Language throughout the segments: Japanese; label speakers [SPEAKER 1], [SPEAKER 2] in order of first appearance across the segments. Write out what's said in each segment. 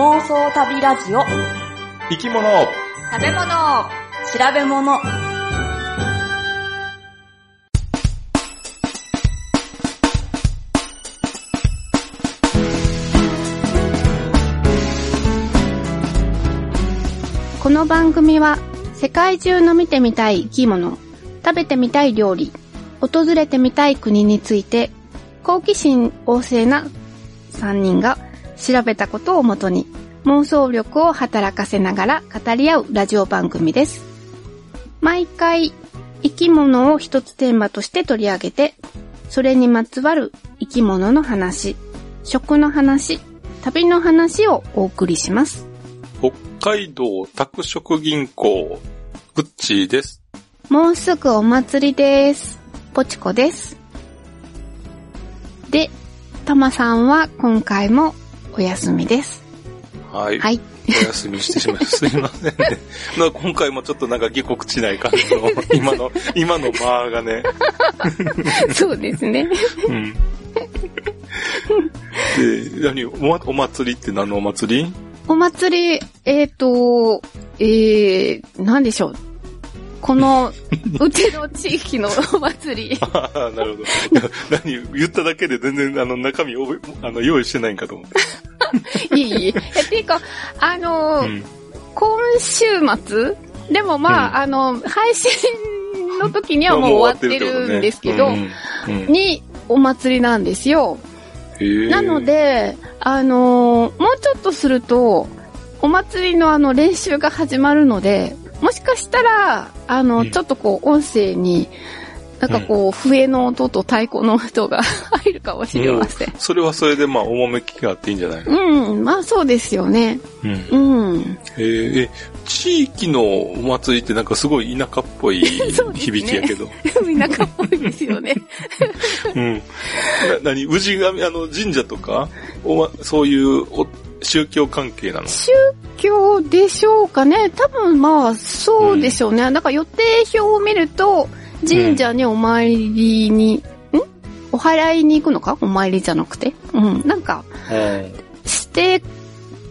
[SPEAKER 1] 妄想旅ラジオ。
[SPEAKER 2] 生き物。
[SPEAKER 1] 食べ物。調べ物。
[SPEAKER 3] この番組は世界中の見てみたい生き物、食べてみたい料理、訪れてみたい国について好奇心旺盛な3人が調べたことをもとに妄想力を働かせながら語り合うラジオ番組です。毎回生き物を一つテーマとして取り上げて、それにまつわる生き物の話、食の話、旅の話をお送りします。
[SPEAKER 2] 北海道拓殖銀行、グッチーです。
[SPEAKER 3] もうすぐお祭りです。ポチコです。で、たまさんは今回もお休みです。
[SPEAKER 2] はい。
[SPEAKER 3] はい。
[SPEAKER 2] お休みしてしまいました。すいませんね。今回もちょっとなんか下告ちない感じの、今の、今の間がね。
[SPEAKER 3] そうですね。
[SPEAKER 2] うん。で、何おま、お祭りって何のお祭り？
[SPEAKER 3] お祭り、えっ、と、えー、なんでしょう。この、うちの地域のお祭り。
[SPEAKER 2] ああ、なるほど。何言っただけで全然あの中身覚えあの用意してないんかと思って。
[SPEAKER 3] いいいい。え、ていうか、あのー
[SPEAKER 2] うん。
[SPEAKER 3] 今週末？でもまあ、
[SPEAKER 2] うん
[SPEAKER 3] あの、配信の時にはもう終わってるんですけど、
[SPEAKER 2] うんうん
[SPEAKER 3] にお祭りなんですよ。なの、で、あのーもうちょっとすると、お祭りのあの練習が始まるので、もしかしたら、あの、
[SPEAKER 2] うん
[SPEAKER 3] ちょっとこう音声に、なんかこう、笛の音と太鼓の音が 入るかもしれません。
[SPEAKER 2] それはそれでまあ、趣があっていいんじゃないの？
[SPEAKER 3] うん、まあそうですよね。
[SPEAKER 2] うん。
[SPEAKER 3] うん。
[SPEAKER 2] えーえ、地域のお祭りってなんかすごい田舎っぽい
[SPEAKER 3] そうですね
[SPEAKER 2] 響きやけど。
[SPEAKER 3] 田舎っぽいですよね。
[SPEAKER 2] うん。な、なに、氏神、あの、神社とか、おま、そういうお宗教関係なの？
[SPEAKER 3] 宗教でしょうかね。多分まあ、そうでしょうね。だから予定表を見ると、神社にお参りに、ん？お祓いに行くのか？お参りじゃなくて？うん。なんか、
[SPEAKER 2] うん。
[SPEAKER 3] して、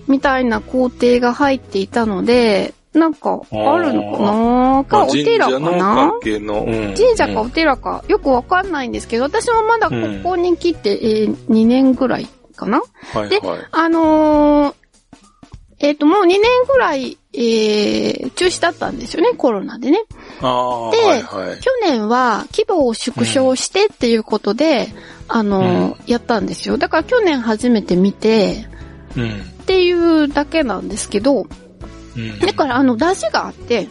[SPEAKER 3] みたいな工程が入っていたので、なんか、あるのかな？
[SPEAKER 2] まあ、
[SPEAKER 3] か、お
[SPEAKER 2] 神
[SPEAKER 3] 寺かな？神社かお寺か、よくわかんないんですけど、私もまだここに来て、えー2年ぐらいかなで
[SPEAKER 2] はいはい。
[SPEAKER 3] あのーえっ、と、もう2年ぐらい、えー、中止だったんですよね、コロナでね。で
[SPEAKER 2] はいはい。
[SPEAKER 3] 去年は規模を縮小してっていうことで、あのーやったんですよ。だから去年初めて見て、
[SPEAKER 2] うん。
[SPEAKER 3] っていうだけなんですけど、
[SPEAKER 2] うん。
[SPEAKER 3] だからあの、出汁があって、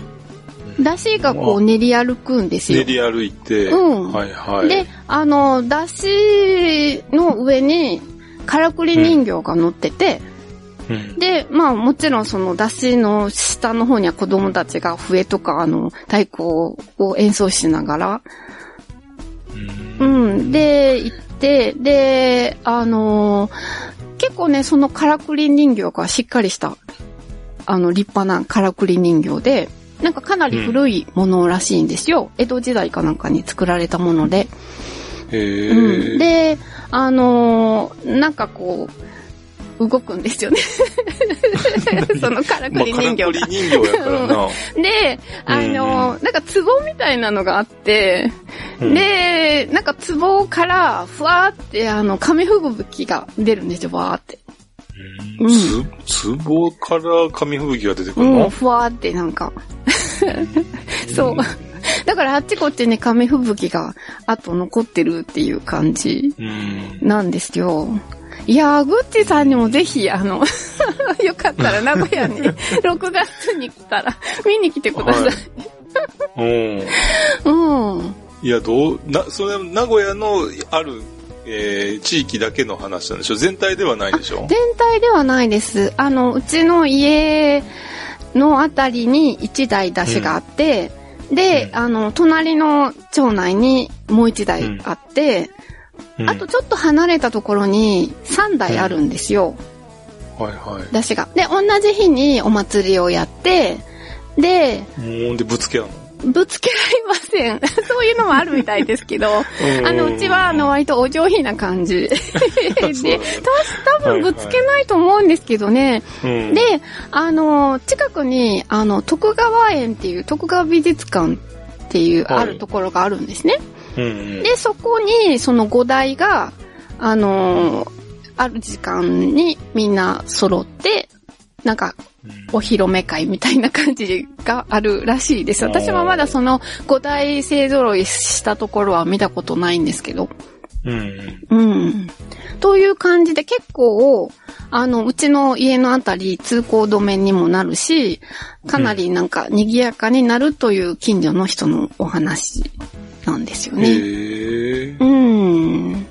[SPEAKER 3] 出汁がこう練り歩くんですよ
[SPEAKER 2] 練。り歩いて、
[SPEAKER 3] うん
[SPEAKER 2] はいはい。
[SPEAKER 3] で、あの、出汁の上に、からくり人形が乗ってて、
[SPEAKER 2] うん、
[SPEAKER 3] で、まあもちろんその出汁の下の方には子供たちが笛とかあの太鼓を演奏しながら、うん、で、行って、で、あのー結構ね、そのからくり人形がしっかりした、あの立派なからくり人形で、なんかかなり古いものらしいんですよ。江戸時代かなんかに作られたもので。
[SPEAKER 2] へー。
[SPEAKER 3] うん、で、あのーなんかこう、動くんですよね。そのからく
[SPEAKER 2] まあ、
[SPEAKER 3] り人形が。
[SPEAKER 2] 人形やからな。
[SPEAKER 3] で、あのーなんか壺みたいなのがあって、
[SPEAKER 2] うん
[SPEAKER 3] で、なんか壺からふわーってあの紙吹雪が出るんですよ、わーって。うん
[SPEAKER 2] つ、壺から紙吹雪が出てくる
[SPEAKER 3] うん、
[SPEAKER 2] の、
[SPEAKER 3] ふわーってなんか。そう。だからあっちこっちに紙吹雪があと残ってるっていう感じ
[SPEAKER 2] うん。
[SPEAKER 3] なんですよ。いやー、グッチさんにもぜひ、あの、よかったら名古屋に 6月に来たら見に来てください。
[SPEAKER 2] うん。
[SPEAKER 3] うん。
[SPEAKER 2] いや、どう、な、それ、名古屋のある、えー、地域だけの話なんでしょ？全体ではないでしょ？
[SPEAKER 3] 全体ではないです。あの、うちの家のあたりに1台出しがあって、で、
[SPEAKER 2] うん。
[SPEAKER 3] あの、隣の町内にもう1台あって、
[SPEAKER 2] うん。
[SPEAKER 3] あとちょっと離れたところに3台あるんですよ、
[SPEAKER 2] はいはい。
[SPEAKER 3] 出しが。で、同じ日にお祭りをやって、で、
[SPEAKER 2] もうで、ぶつけ合うの？
[SPEAKER 3] ぶつけられません。そういうのもあるみたいですけど、あの、うちは、あの、割とお上品な感じ。で、た多分ぶつけないと思うんですけどね。
[SPEAKER 2] うん、
[SPEAKER 3] で、あの、近くに、あの、徳川園っていう、徳川美術館っていう、
[SPEAKER 2] はい
[SPEAKER 3] あるところがあるんですね。で、そこに、その五台が、あのーある時間にみんな揃って、なんか、お披露目会みたいな感じがあるらしいです。私はまだその五台勢揃いしたところは見たことないんですけど。
[SPEAKER 2] うんうん。
[SPEAKER 3] うん。という感じで結構、あの、うちの家のあたり通行止めにもなるし、かなりなんか賑やかになるという近所の人のお話なんですよね。
[SPEAKER 2] へえ。
[SPEAKER 3] うん。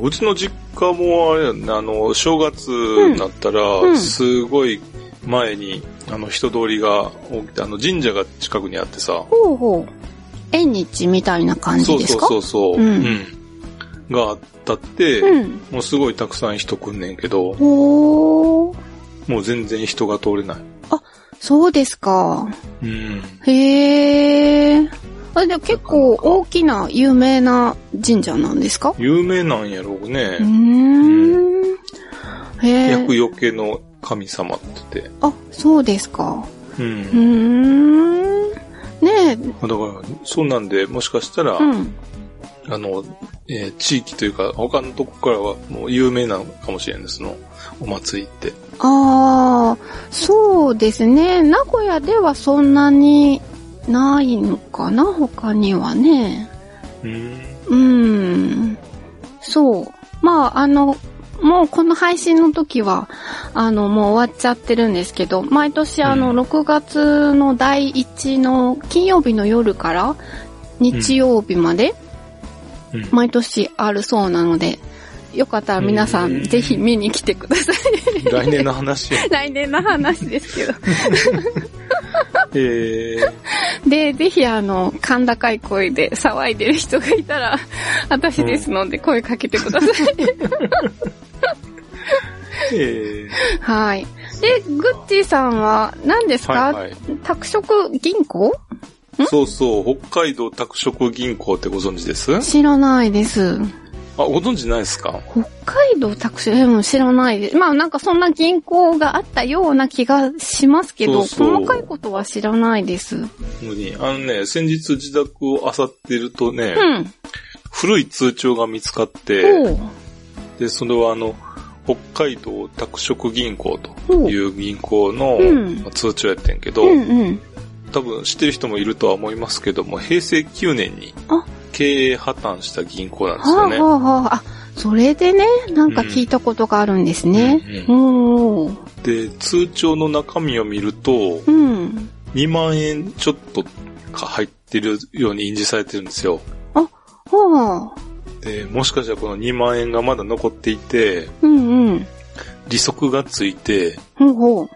[SPEAKER 2] うちの実家もあれあの、正月になったら、
[SPEAKER 3] うん
[SPEAKER 2] すごい前に、あの、人通りがて、あの、神社が近くにあってさ、
[SPEAKER 3] ほうほう。縁日みたいな感
[SPEAKER 2] そうそう
[SPEAKER 3] じですか？
[SPEAKER 2] そうそう、
[SPEAKER 3] うん
[SPEAKER 2] うんがあったって、
[SPEAKER 3] うん。
[SPEAKER 2] もうすごいたくさん人来んねんけど。もう全然人が通れない。
[SPEAKER 3] そうですか。
[SPEAKER 2] うん。
[SPEAKER 3] へー。あ、でも結構大きな有名な神社なんですか？
[SPEAKER 2] 有名なんやろうね
[SPEAKER 3] うー。ん。へ
[SPEAKER 2] 厄
[SPEAKER 3] ー。
[SPEAKER 2] 除けの神様ってて。
[SPEAKER 3] あ、そうですか。
[SPEAKER 2] う。
[SPEAKER 3] うんーん。ねえ。
[SPEAKER 2] だから、そうなんで、もしかしたら、
[SPEAKER 3] うん。
[SPEAKER 2] あの、えー地域というか、他のとこからはもう有名なのかもしれないです、その、お祭りって。
[SPEAKER 3] ああ、そうですね。名古屋ではそんなにないのかな他にはね。
[SPEAKER 2] うん。
[SPEAKER 3] うーん。そう。まあ、あの、もうこの配信の時は、あの、もう終わっちゃってるんですけど、毎年あの、
[SPEAKER 2] うん。
[SPEAKER 3] 6月の第1の金曜日の夜から日曜日まで、
[SPEAKER 2] うん。
[SPEAKER 3] 毎年あるそうなので、よかったら皆さ
[SPEAKER 2] うん
[SPEAKER 3] んぜひ見に来てください。
[SPEAKER 2] 来年の話や。
[SPEAKER 3] 来年の話ですけど。
[SPEAKER 2] え
[SPEAKER 3] で、ぜひあの、甲高い声で騒いでる人がいたら、私ですので声かけてください。
[SPEAKER 2] ー、え
[SPEAKER 3] はい。で、グッチーさんは何です
[SPEAKER 2] ー、
[SPEAKER 3] か、
[SPEAKER 2] はいはい。
[SPEAKER 3] 拓殖銀行？
[SPEAKER 2] そうそう、北海道拓殖銀行ってご存知です？あ、
[SPEAKER 3] 知らないです。
[SPEAKER 2] ご存知ないですか？
[SPEAKER 3] 北海道拓殖、でも知らない。です。まあなんかそんな銀行があったような気がしますけど、
[SPEAKER 2] そうそう。
[SPEAKER 3] 細かいことは知らないです。
[SPEAKER 2] に、あのね、先日自宅を漁ってるとね、古い通帳が見つかって、で、それはあの、北海道拓殖銀行という銀行の
[SPEAKER 3] うん。
[SPEAKER 2] 通帳やってんけど、
[SPEAKER 3] うんうん。
[SPEAKER 2] 多分知ってる人もいるとは思いますけども、平成9年に
[SPEAKER 3] あ
[SPEAKER 2] 経営破綻した銀行なんです
[SPEAKER 3] はあ
[SPEAKER 2] よね。
[SPEAKER 3] はあはあ。あ、それでね、なんか聞いたことがあるんですね。
[SPEAKER 2] う
[SPEAKER 3] おー。
[SPEAKER 2] で、通帳の中身を見ると、
[SPEAKER 3] うん。
[SPEAKER 2] 2万円ちょっとか入ってるように印字されてるんですよ。
[SPEAKER 3] はあ。
[SPEAKER 2] で、もしかしたらこの2万円がまだ残っていて、
[SPEAKER 3] うんうん。
[SPEAKER 2] 利息がついて、
[SPEAKER 3] ほうほう。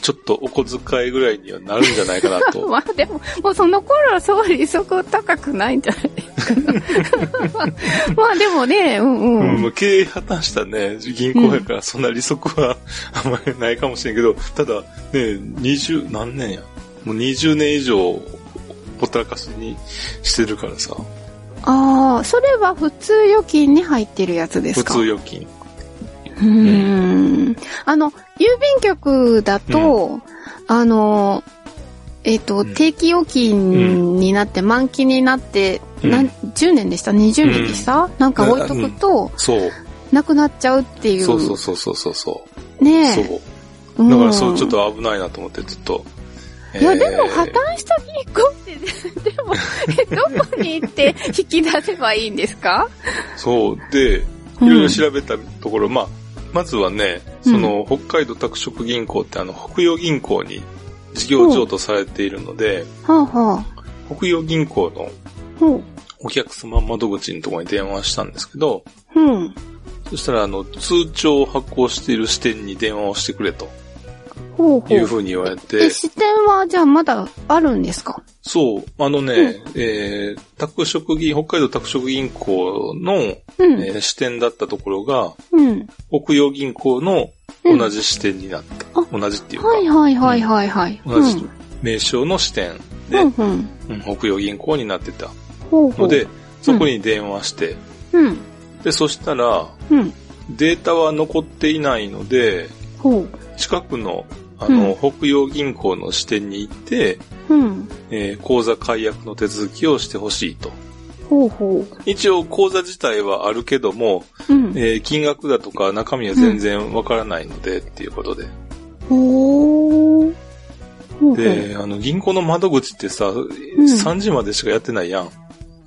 [SPEAKER 2] ちょっとお小遣いぐらいにはなるんじゃないかなと。
[SPEAKER 3] まあでも、もうその頃はそう利息高くないんじゃないですか。まあでもね、うん
[SPEAKER 2] うん、
[SPEAKER 3] うん。
[SPEAKER 2] 経営破綻したね、銀行やからそんな利息はあんまりないかもしれんけど、ただね、20、何年や？もう20年以上、ほったらかしにしてるからさ、
[SPEAKER 3] ああ、それは普通預金に入ってるやつです
[SPEAKER 2] 普
[SPEAKER 3] か
[SPEAKER 2] 通預金。
[SPEAKER 3] うーん。あの、郵便局だと、あの、えっ、と、
[SPEAKER 2] うん
[SPEAKER 3] 定期預金になって、満期になって、
[SPEAKER 2] うん
[SPEAKER 3] なん10年でした ?20 年でした、なんか置いとくと、
[SPEAKER 2] そう。
[SPEAKER 3] なくなっちゃうっていう。
[SPEAKER 2] そうそうそうそうそうそう。
[SPEAKER 3] ねえ。
[SPEAKER 2] そう。
[SPEAKER 3] うん
[SPEAKER 2] だからそう、ちょっと危ないなと思ってずっと。
[SPEAKER 3] いや、
[SPEAKER 2] えー
[SPEAKER 3] でも破綻した銀行って、でも、えどこに行って引き出せばいいんですか？
[SPEAKER 2] そう。で、いろいろ調べたところ、まあ、まずはね、その、北海道拓殖銀行ってあの、北洋銀行に事業譲渡されているので、
[SPEAKER 3] はあはあ。
[SPEAKER 2] 北洋銀行の。お客様窓口のところに電話したんですけど、
[SPEAKER 3] うん。
[SPEAKER 2] そしたらあの、通帳を発行している支店に電話をしてくれと
[SPEAKER 3] ほうほう。
[SPEAKER 2] いうふうに言われ
[SPEAKER 3] え、
[SPEAKER 2] て、
[SPEAKER 3] 支店はじゃあまだあるんですか？
[SPEAKER 2] そう、あのね、えー、拓殖銀、北海道拓殖銀行の、
[SPEAKER 3] うん。
[SPEAKER 2] えー支店だったところが、
[SPEAKER 3] うん。
[SPEAKER 2] 北洋銀行の同じ支店になった。同じっていうか、
[SPEAKER 3] はいはいはいはいはい。
[SPEAKER 2] 同じ
[SPEAKER 3] うん
[SPEAKER 2] 名称の支店
[SPEAKER 3] う
[SPEAKER 2] で、
[SPEAKER 3] んうん。
[SPEAKER 2] うん北洋銀行になってた
[SPEAKER 3] ほうほう。
[SPEAKER 2] ので、そこに電話して、
[SPEAKER 3] うん。
[SPEAKER 2] で、そしたら、
[SPEAKER 3] うん。
[SPEAKER 2] データは残っていないので。近くの、あの、北洋銀行の支店に行って、
[SPEAKER 3] うん。
[SPEAKER 2] えー口座解約の手続きをしてほしいと。
[SPEAKER 3] ほうほ
[SPEAKER 2] 一応、口座自体はあるけども、
[SPEAKER 3] う。うん。
[SPEAKER 2] えー金額だとか中身は全然わからないので、っていうことで。
[SPEAKER 3] ほー。ほうほう。
[SPEAKER 2] で、あの、銀行の窓口ってさ、3時までしかやってないやん。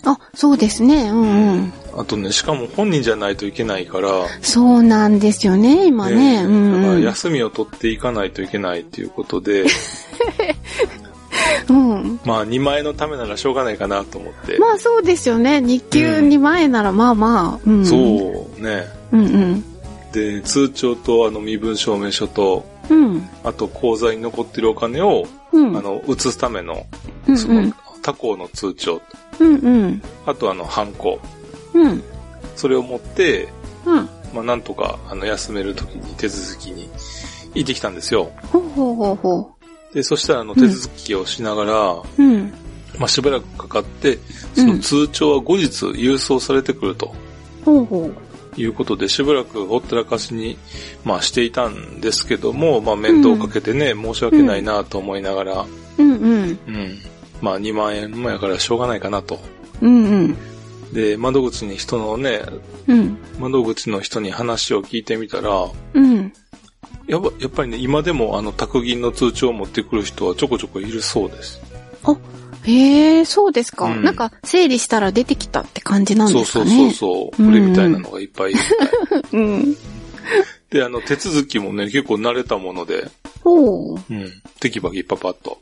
[SPEAKER 3] あ、そうですね。うんうん。
[SPEAKER 2] あとね、しかも本人じゃないといけないから、
[SPEAKER 3] そうなんですよね、今ね。
[SPEAKER 2] ね
[SPEAKER 3] うん
[SPEAKER 2] だから
[SPEAKER 3] うん。
[SPEAKER 2] 休みを取っていかないといけないっていうことで、
[SPEAKER 3] うん。
[SPEAKER 2] まあ2万円のためならしょうがないかなと思って。
[SPEAKER 3] まあそうですよね。日給2万円ならまあまあ。うん。
[SPEAKER 2] そうね。
[SPEAKER 3] う。うんうん。
[SPEAKER 2] で、通帳とあの身分証明書と、
[SPEAKER 3] うん。
[SPEAKER 2] あと口座に残ってるお金を、
[SPEAKER 3] うん。
[SPEAKER 2] あの、移すための、
[SPEAKER 3] うん
[SPEAKER 2] その、他行の通帳、
[SPEAKER 3] うんうん。
[SPEAKER 2] あとあの、ハンコ。
[SPEAKER 3] うん。
[SPEAKER 2] それを持って、
[SPEAKER 3] うん。
[SPEAKER 2] まあなんとか、あの、休める時に手続きに行ってきたんですよ。
[SPEAKER 3] ほうほうほうほ
[SPEAKER 2] で、そしたらあの、手続きをしながら、
[SPEAKER 3] う。うん。
[SPEAKER 2] まあしばらくかかって、その通帳は後日郵送されてくると。
[SPEAKER 3] ほうほう。
[SPEAKER 2] いうことで、しばらくほったらかしに、まあしていたんですけども、まあ面倒をかけてね、申し訳ないなと思いながら、
[SPEAKER 3] うんうん。
[SPEAKER 2] うん。まあ2万円もやからしょうがないかなと。
[SPEAKER 3] うんうん。
[SPEAKER 2] で、窓口に人のね、
[SPEAKER 3] うん。
[SPEAKER 2] 窓口の人に話を聞いてみたら、
[SPEAKER 3] うん。
[SPEAKER 2] やっぱやっぱりね、今でもあの、宅銀の通帳を持ってくる人はちょこちょこいるそうです。
[SPEAKER 3] へえ、そうですか。
[SPEAKER 2] うん
[SPEAKER 3] なんか、整理したら出てきたって感じなん
[SPEAKER 2] そう
[SPEAKER 3] ですか
[SPEAKER 2] そうそう
[SPEAKER 3] ね。
[SPEAKER 2] そう。これみたいなのがいっぱいいるみたい。
[SPEAKER 3] うん。
[SPEAKER 2] で、あの、手続きもね、結構慣れたもので、
[SPEAKER 3] ほう。
[SPEAKER 2] うん。テキパキパパッと。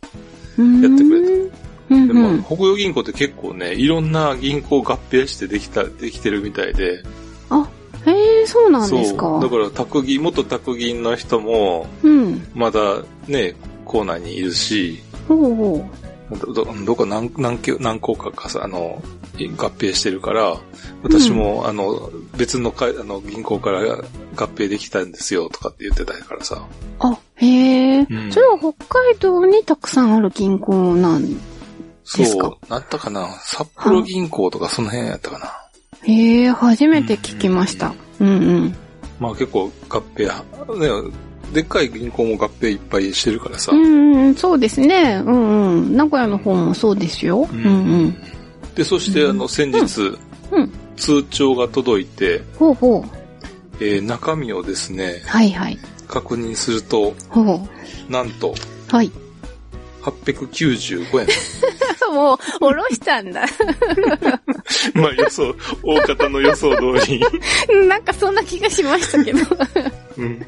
[SPEAKER 3] や
[SPEAKER 2] やってくれた
[SPEAKER 3] うん
[SPEAKER 2] でも、
[SPEAKER 3] うん。
[SPEAKER 2] 北洋銀行って結構ね、いろんな銀行合併してできた、できてるみたいで。
[SPEAKER 3] あ、へえ、そうなんですか。
[SPEAKER 2] そう。だから、宅銀、元宅銀の人も、
[SPEAKER 3] うん。
[SPEAKER 2] まだね、校内にいるし、
[SPEAKER 3] ほうほ
[SPEAKER 2] ど、どどっか何、何件、何校かかさ、あの、合併してるから、私も、あの、別のか、あの、銀行から合併できたんですよ、とかって言ってたからさ。
[SPEAKER 3] う。あ、へえ、
[SPEAKER 2] うん
[SPEAKER 3] それは北海道にたくさんある銀行なん
[SPEAKER 2] そう、なったかな？札幌銀行とかその辺やったかな。
[SPEAKER 3] へえ、初めて聞きました。うんうん。
[SPEAKER 2] まあ結構合併、ね、でっかい銀行も合併いっぱいしてるからさ。
[SPEAKER 3] うんうん、そうですね。うんうん。名古屋の方もそうですよ。
[SPEAKER 2] う
[SPEAKER 3] うんんうん。
[SPEAKER 2] で、そしてあの、先日、
[SPEAKER 3] うん。
[SPEAKER 2] 通帳が届いて、
[SPEAKER 3] ほうほう。
[SPEAKER 2] えー中身をですね、
[SPEAKER 3] はいはい。
[SPEAKER 2] 確認すると、
[SPEAKER 3] ほ
[SPEAKER 2] なんと、
[SPEAKER 3] う。はい。
[SPEAKER 2] 895円。
[SPEAKER 3] もう、おろしたんだ。
[SPEAKER 2] まあ予想、大方の予想通り。
[SPEAKER 3] なんかそんな気がしましたけど。
[SPEAKER 2] うん、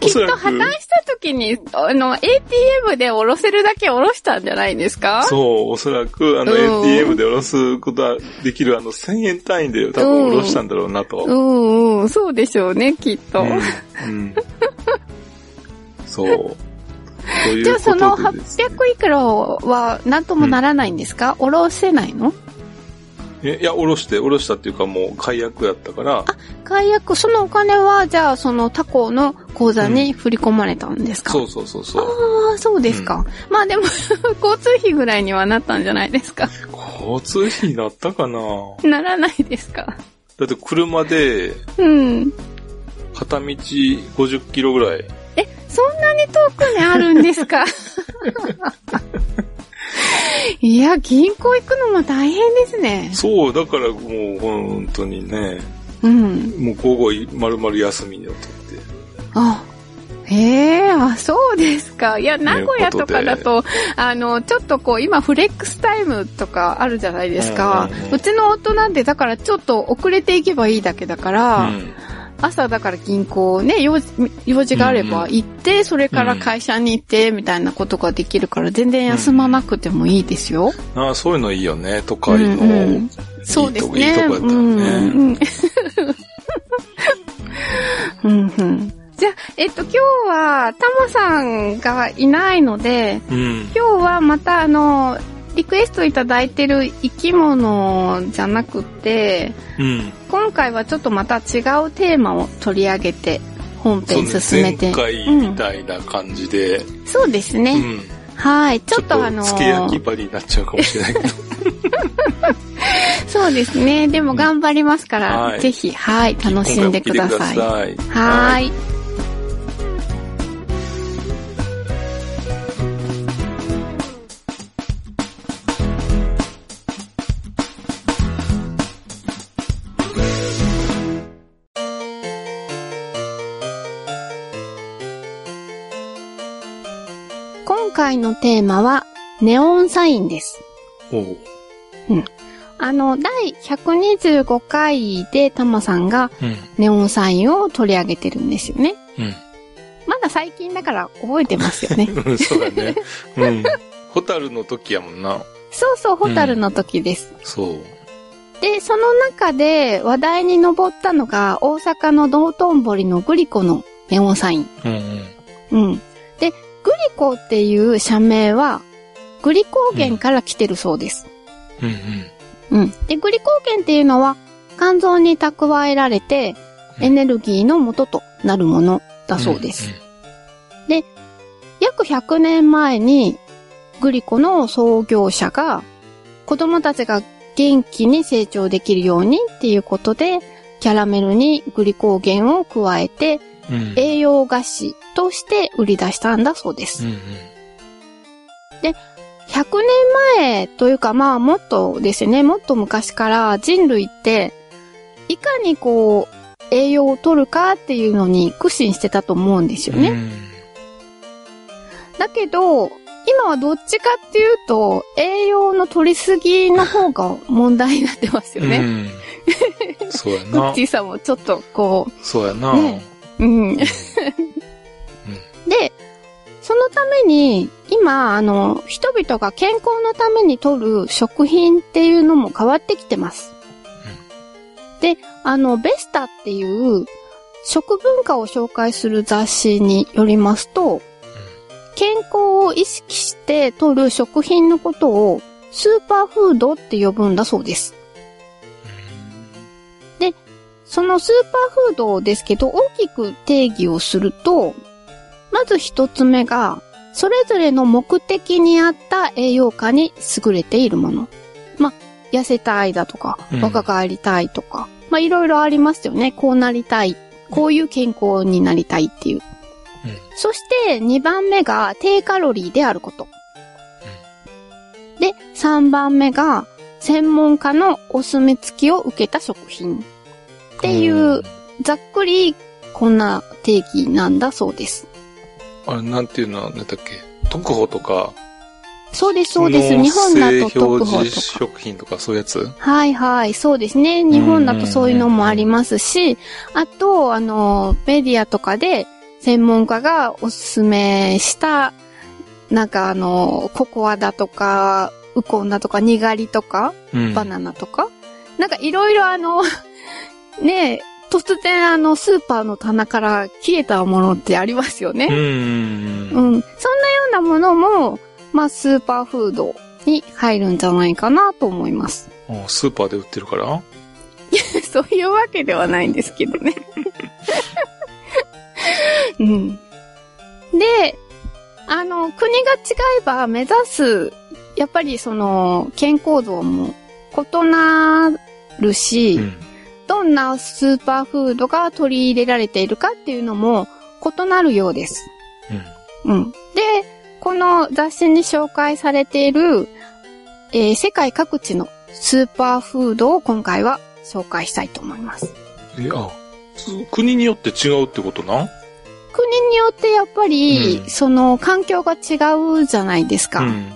[SPEAKER 3] きっと破綻した時に、あの、ATM でおろせるだけおろしたんじゃないですか？
[SPEAKER 2] そう、おそらく、あの、
[SPEAKER 3] うん
[SPEAKER 2] ATM で下ろすことはできる、あの、1000円単位で多分下ろしたんだろうなと。
[SPEAKER 3] うんうん、そうでしょうね、きっと。
[SPEAKER 2] うんうんそう。
[SPEAKER 3] じゃあその
[SPEAKER 2] ことでですね
[SPEAKER 3] 800いくらは何ともならないんですか、おろせないの？
[SPEAKER 2] えいや、下ろして、下ろしたっていうかもう解約やったから、
[SPEAKER 3] 解約、そのお金は、じゃあその他行の口座に振り込まれたんですか、
[SPEAKER 2] そうそうそうそう。
[SPEAKER 3] ああ、そうですか。まあでも、交通費ぐらいにはなったんじゃないですか？
[SPEAKER 2] 交通費になったかな？
[SPEAKER 3] ならないですか？
[SPEAKER 2] だって車で、
[SPEAKER 3] うん。
[SPEAKER 2] 片道50キロぐらい。
[SPEAKER 3] え、そんなに遠くにあるんですか？いや、銀行行くのも大変ですね。
[SPEAKER 2] そう、だからもう本当にね、
[SPEAKER 3] うん。
[SPEAKER 2] もう午後丸々休みになってて。
[SPEAKER 3] あ、へえ、あ、そうですか。いや、名古屋とかだと、あの、ちょっとこう、今フレックスタイムとかあるじゃないですか。
[SPEAKER 2] う
[SPEAKER 3] ちの夫なんて、だからちょっと遅れていけばいいだけだから、
[SPEAKER 2] うん。
[SPEAKER 3] 朝だから銀行ね、用事、用事があれば行って、それから会社に行って、みたいなことができるから、全然休まなくてもいいですよ。
[SPEAKER 2] ああ、そういうのいいよね、都会の。
[SPEAKER 3] うんうんそうですね。
[SPEAKER 2] いいとこやったらね。
[SPEAKER 3] うんうん。うんうんじゃあ、えっと、今日は、タマさんがいないので、
[SPEAKER 2] うん。
[SPEAKER 3] 今日はまたあの、リクエストいただいてる生き物じゃなくて、
[SPEAKER 2] うん。
[SPEAKER 3] 今回はちょっとまた違うテーマを取り上げて、本編進めて。
[SPEAKER 2] 前回みたいな感じで、
[SPEAKER 3] そうですね。
[SPEAKER 2] うん。
[SPEAKER 3] はい。ちょっとあの
[SPEAKER 2] つけ焼き場になっちゃうかもしれないけど。
[SPEAKER 3] そうですね。でも頑張りますから、
[SPEAKER 2] はい
[SPEAKER 3] ぜひ、はい、楽しんでください。
[SPEAKER 2] 今回も聞いてください。
[SPEAKER 3] はーい。今回のテーマは、ネオンサインです。
[SPEAKER 2] おう
[SPEAKER 3] あの、第125回でタマさんが
[SPEAKER 2] うん。
[SPEAKER 3] ネオンサインを取り上げてるんですよね。
[SPEAKER 2] うん。
[SPEAKER 3] まだ最近だから覚えてますよね。
[SPEAKER 2] うん、そうだね。うん。ホタルの時やもんな。
[SPEAKER 3] そうそう、ホタルの時です。
[SPEAKER 2] そう。
[SPEAKER 3] で、その中で話題に上ったのが大阪の道頓堀のグリコのネオンサイン。
[SPEAKER 2] うんうん。
[SPEAKER 3] うん。で、グリコっていう社名はグリコーゲンから来てるそうです。
[SPEAKER 2] うんうん。
[SPEAKER 3] うん。で、グリコーゲンっていうのは肝臓に蓄えられてエネルギーの元となるものだそうです。約100年前にグリコの創業者が子供たちが元気に成長できるようにっていうことでキャラメルにグリコーゲンを加えて栄養菓子として売り出したんだそうです。
[SPEAKER 2] うんうん。
[SPEAKER 3] 100年前というかまあもっとですね、もっと昔から人類っていかにこう栄養を取るかっていうのに苦心してたと思うんですよね。
[SPEAKER 2] うん
[SPEAKER 3] だけど、今はどっちかっていうと、栄養の取りすぎの方が問題になってますよね。
[SPEAKER 2] うん。そうや
[SPEAKER 3] グッ
[SPEAKER 2] な
[SPEAKER 3] チ。ーさんもちょっとこ
[SPEAKER 2] そうやな。
[SPEAKER 3] ねう、うん。で、そのために、今、あの、人々が健康のために摂る食品っていうのも変わってきてます。で、あの、ベスタっていう食文化を紹介する雑誌によりますと、健康を意識して摂る食品のことをスーパーフードって呼ぶんだそうです。そのスーパーフードですけど、大きく定義をすると、まず一つ目が、それぞれの目的に合った栄養価に優れているもの。まあ、痩せたいだとか
[SPEAKER 2] うん、
[SPEAKER 3] 若返りたいとか、まあいろいろありますよね。こうなりたい。こういう健康になりたいっていう。
[SPEAKER 2] うん
[SPEAKER 3] そして2番目が低カロリーであること。で、3番目が専門家のお墨付きを受けた食品。っていう、ざっくりこんな定義なんだそうです。
[SPEAKER 2] あれ、なんていうの、なんだっけ？特保とか、
[SPEAKER 3] そうです、そうです。日本だと特保とか。
[SPEAKER 2] 食品とかそういうやつ？
[SPEAKER 3] はいはい、そうですね。日本だとそういうのもありますし、あと、あの、メディアとかで専門家がおすすめした、なんかあの、ココアだとか、ウコンだとか、にがりとか、
[SPEAKER 2] うん。
[SPEAKER 3] バナナとか、なんかいろいろあの、ねえ、突然あの、スーパーの棚から消えたものってありますよね。
[SPEAKER 2] うんうん。
[SPEAKER 3] そんなようなものも、まあ、スーパーフードに入るんじゃないかなと思います。
[SPEAKER 2] あスーパーで売ってるから？
[SPEAKER 3] そういうわけではないんですけどね。うん。で、あの、国が違えば目指す、やっぱりその、健康像も異なるし、
[SPEAKER 2] うん。
[SPEAKER 3] どんなスーパーフードが取り入れられているかっていうのも異なるようです。
[SPEAKER 2] うん。
[SPEAKER 3] うん。で、この雑誌に紹介されている、えー世界各地のスーパーフードを今回は紹介したいと思います。
[SPEAKER 2] え、あ、つ国によって違うってことなん？
[SPEAKER 3] 国によってやっぱり、
[SPEAKER 2] うん
[SPEAKER 3] その環境が違うじゃないですか。
[SPEAKER 2] うん。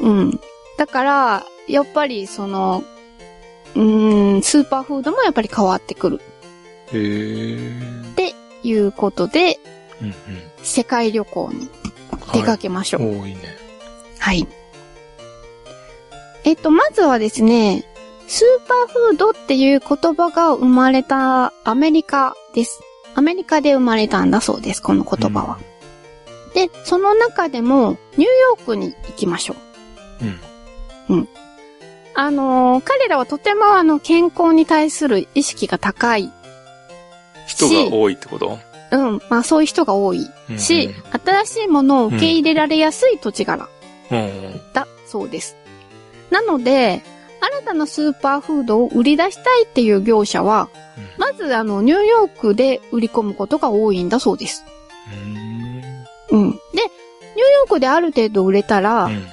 [SPEAKER 3] うん。だから、やっぱりその、うーん、スーパーフードもやっぱり変わってくる。
[SPEAKER 2] へえ。
[SPEAKER 3] っていうことで、
[SPEAKER 2] うんうん。
[SPEAKER 3] 世界旅行に出かけましょう。
[SPEAKER 2] おーいいね。
[SPEAKER 3] はい。えっと、まずはですね、スーパーフードっていう言葉が生まれたアメリカです。アメリカで生まれたんだそうです、この言葉は。で、その中でも、ニューヨークに行きましょう。
[SPEAKER 2] うん。
[SPEAKER 3] あのー彼らはとてもあの、健康に対する意識が高い。
[SPEAKER 2] 人が多いってこと？
[SPEAKER 3] うん、まあそういう人が多いし、
[SPEAKER 2] うん
[SPEAKER 3] 新しいものを受け入れられやすい土地柄
[SPEAKER 2] うんうん。
[SPEAKER 3] だそうです。なので、新たなスーパーフードを売り出したいっていう業者は、まずあの、ニューヨークで売り込むことが多いんだそうです。
[SPEAKER 2] うん。
[SPEAKER 3] うん。で、ニューヨークである程度売れたら、
[SPEAKER 2] うん。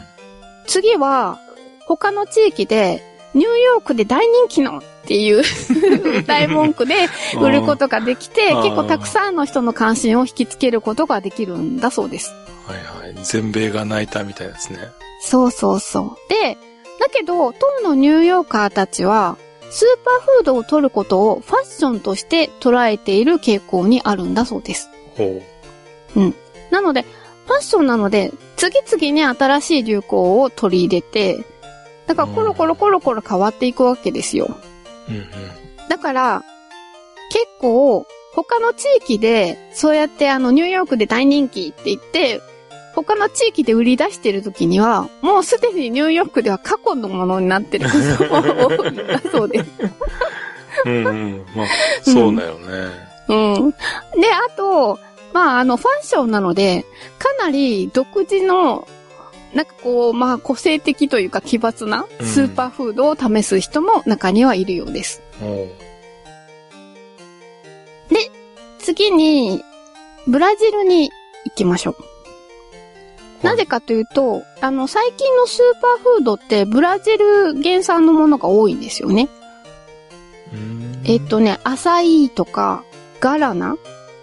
[SPEAKER 3] 次は、他の地域で、ニューヨークで大人気のっていう 大文句で売ることができて、結構たくさんの人の関心を引きつけることができるんだそうです。
[SPEAKER 2] はいはい。全米が泣いたみたいですね。
[SPEAKER 3] そうそうそう。で、だけど、当のニューヨーカーたちは、スーパーフードを取ることをファッションとして捉えている傾向にあるんだそうです。
[SPEAKER 2] ほ
[SPEAKER 3] なので、ファッションなので、次々に新しい流行を取り入れて、だからコロコロコロコロ変わっていくわけですよ。
[SPEAKER 2] う。うんうん。
[SPEAKER 3] だから、結構、他の地域で、そうやってあの、ニューヨークで大人気って言って、他の地域で売り出してる時には、もうすでにニューヨークでは過去のものになってることも多いんだそうです。
[SPEAKER 2] うんうん。まあ、そうだよね。
[SPEAKER 3] うん。で、あと、まあ、あの、ファッションなので、かなり独自の、なんかこう、まあ、個性的というか奇抜な
[SPEAKER 2] うん
[SPEAKER 3] スーパーフードを試す人も中にはいるようです。
[SPEAKER 2] ほ
[SPEAKER 3] 次に、ブラジルに行きましょう。なぜかというと、あの、最近のスーパーフードってブラジル原産のものが多いんですよね。
[SPEAKER 2] う。うん
[SPEAKER 3] えっとね、アサイーとか、ガラナ、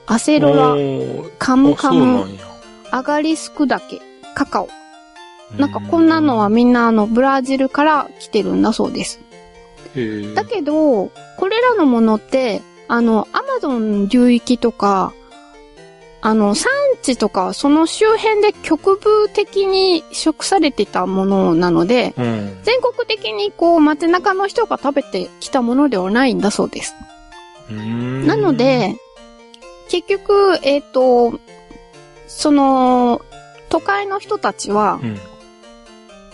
[SPEAKER 3] アセロラ、カムカム。アガリスクダケ、カカオ。なんかこんなのはみんなあの、ブラジルから来てるんだそうです。だけど、これらのものって、あの、アマゾン流域とか、あの、産地とか、その周辺で局部的に食されてたものなので、
[SPEAKER 2] うん。
[SPEAKER 3] 全国的にこう、街中の人が食べてきたものではないんだそうです。
[SPEAKER 2] うん
[SPEAKER 3] なの、で、結局、えっ、と、その、都会の人たちは
[SPEAKER 2] う、ん。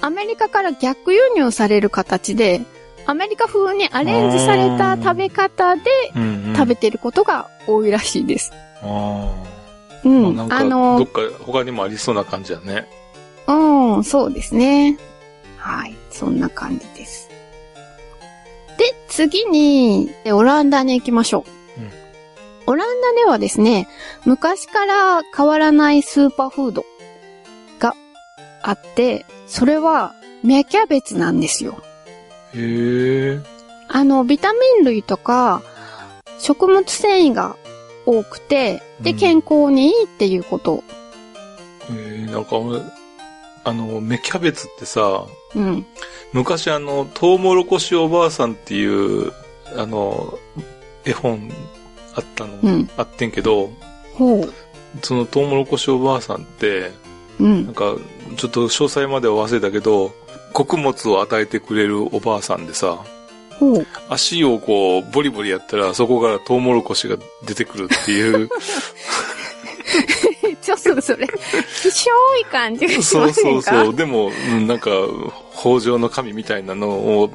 [SPEAKER 3] アメリカから逆輸入される形で、アメリカ風にアレンジされた食べ方で食べてることが多いらしいです。うん。
[SPEAKER 2] なんか、
[SPEAKER 3] あ
[SPEAKER 2] どっ
[SPEAKER 3] の、
[SPEAKER 2] か他にもありそうな感じやね。
[SPEAKER 3] うん、そうですね。はい。そんな感じです。で、次に、でオランダに行きましょう。
[SPEAKER 2] うん
[SPEAKER 3] オランダではですね、昔から変わらないスーパーフードがあって、それは芽キャベツなんですよ。
[SPEAKER 2] へえ。
[SPEAKER 3] あの、ビタミン類とか、食物繊維が多くて、で、
[SPEAKER 2] うん
[SPEAKER 3] 健康にいいっていうこと。
[SPEAKER 2] えー、なんか俺、あの、芽キャベツってさ、
[SPEAKER 3] うん。
[SPEAKER 2] 昔あの、トウモロコシおばあさんっていう、あの、絵本あったの、
[SPEAKER 3] うん
[SPEAKER 2] あってんけど、
[SPEAKER 3] ほう。
[SPEAKER 2] そのトウモロコシおばあさんって、
[SPEAKER 3] うん
[SPEAKER 2] なん。か、ちょっと詳細までは忘れたけど、穀物を与えてくれるおばあさんでさ。足をこう、ボリボリやったら、そこからトウモロコシが出てくるっていう、
[SPEAKER 3] ちょっとそれ、希少い感じがし
[SPEAKER 2] そう
[SPEAKER 3] ませんか？
[SPEAKER 2] そうそう。でも、うんなんか、北条の神みたいなのを、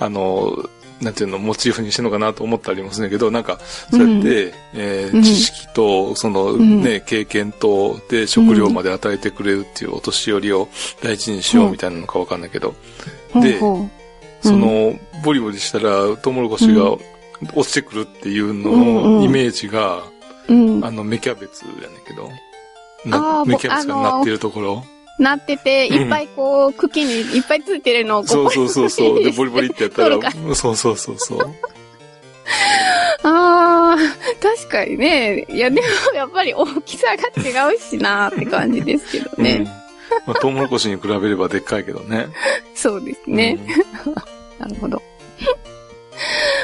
[SPEAKER 2] あの、なんていうの、モチーフにしてるのかなと思ったりもするんだけど、なんか、そうやって、えー
[SPEAKER 3] うん。
[SPEAKER 2] 知識と、その
[SPEAKER 3] ん。
[SPEAKER 2] ね、経験と、で、食料まで与えてくれるっていうお年寄りを大事にしようみたいなのかわかんないけど、
[SPEAKER 3] うほう
[SPEAKER 2] その、ボリボリしたら、トウモロコシが落ちてくるっていうの
[SPEAKER 3] うんうん。
[SPEAKER 2] のイメージが、
[SPEAKER 3] うん。
[SPEAKER 2] あの、芽キャベツやねんけど、芽キャベツがなってるところ。
[SPEAKER 3] なってて、
[SPEAKER 2] うん
[SPEAKER 3] いっぱいこう、茎にいっぱいついてるのをこ
[SPEAKER 2] そうそうそうそう。で、ボリボリってやったらそうそうそうそう。
[SPEAKER 3] あー、確かにね。いや、でもやっぱり大きさが違うしなーって感じですけど
[SPEAKER 2] うん
[SPEAKER 3] ね。
[SPEAKER 2] まあ、トウモロコシに比べればでっかいけどね。
[SPEAKER 3] そうですね。なるほど。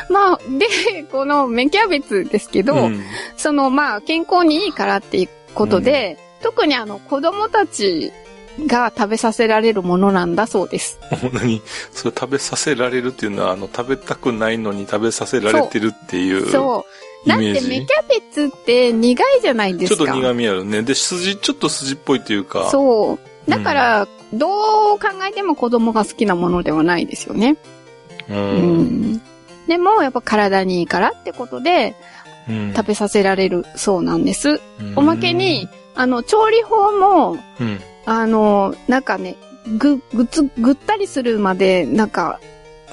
[SPEAKER 3] まあ、で、この芽キャベツですけど、
[SPEAKER 2] うん。
[SPEAKER 3] そのまあ、健康にいいからっていうことで、特にあの、子供たちが食べさせられるものなんだそうです。
[SPEAKER 2] 何？それ食べさせられるっていうのは、あの、食べたくないのに食べさせられてるっていう
[SPEAKER 3] そう。だって。芽キャベツって苦いじゃないですか。
[SPEAKER 2] ちょっと苦味あるね。で、筋、ちょっと筋っぽいっていうか。
[SPEAKER 3] そう。だから、どう考えても子供が好きなものではないですよね。
[SPEAKER 2] う。。
[SPEAKER 3] うんでも、やっぱ体にいいからってことで、
[SPEAKER 2] うん
[SPEAKER 3] 食べさせられるそうなんです。
[SPEAKER 2] うん
[SPEAKER 3] おまけに、、あの、調理法も、
[SPEAKER 2] うん。
[SPEAKER 3] あの、なんかね、ぐ、ぐつ、ぐったりするまで、なんか、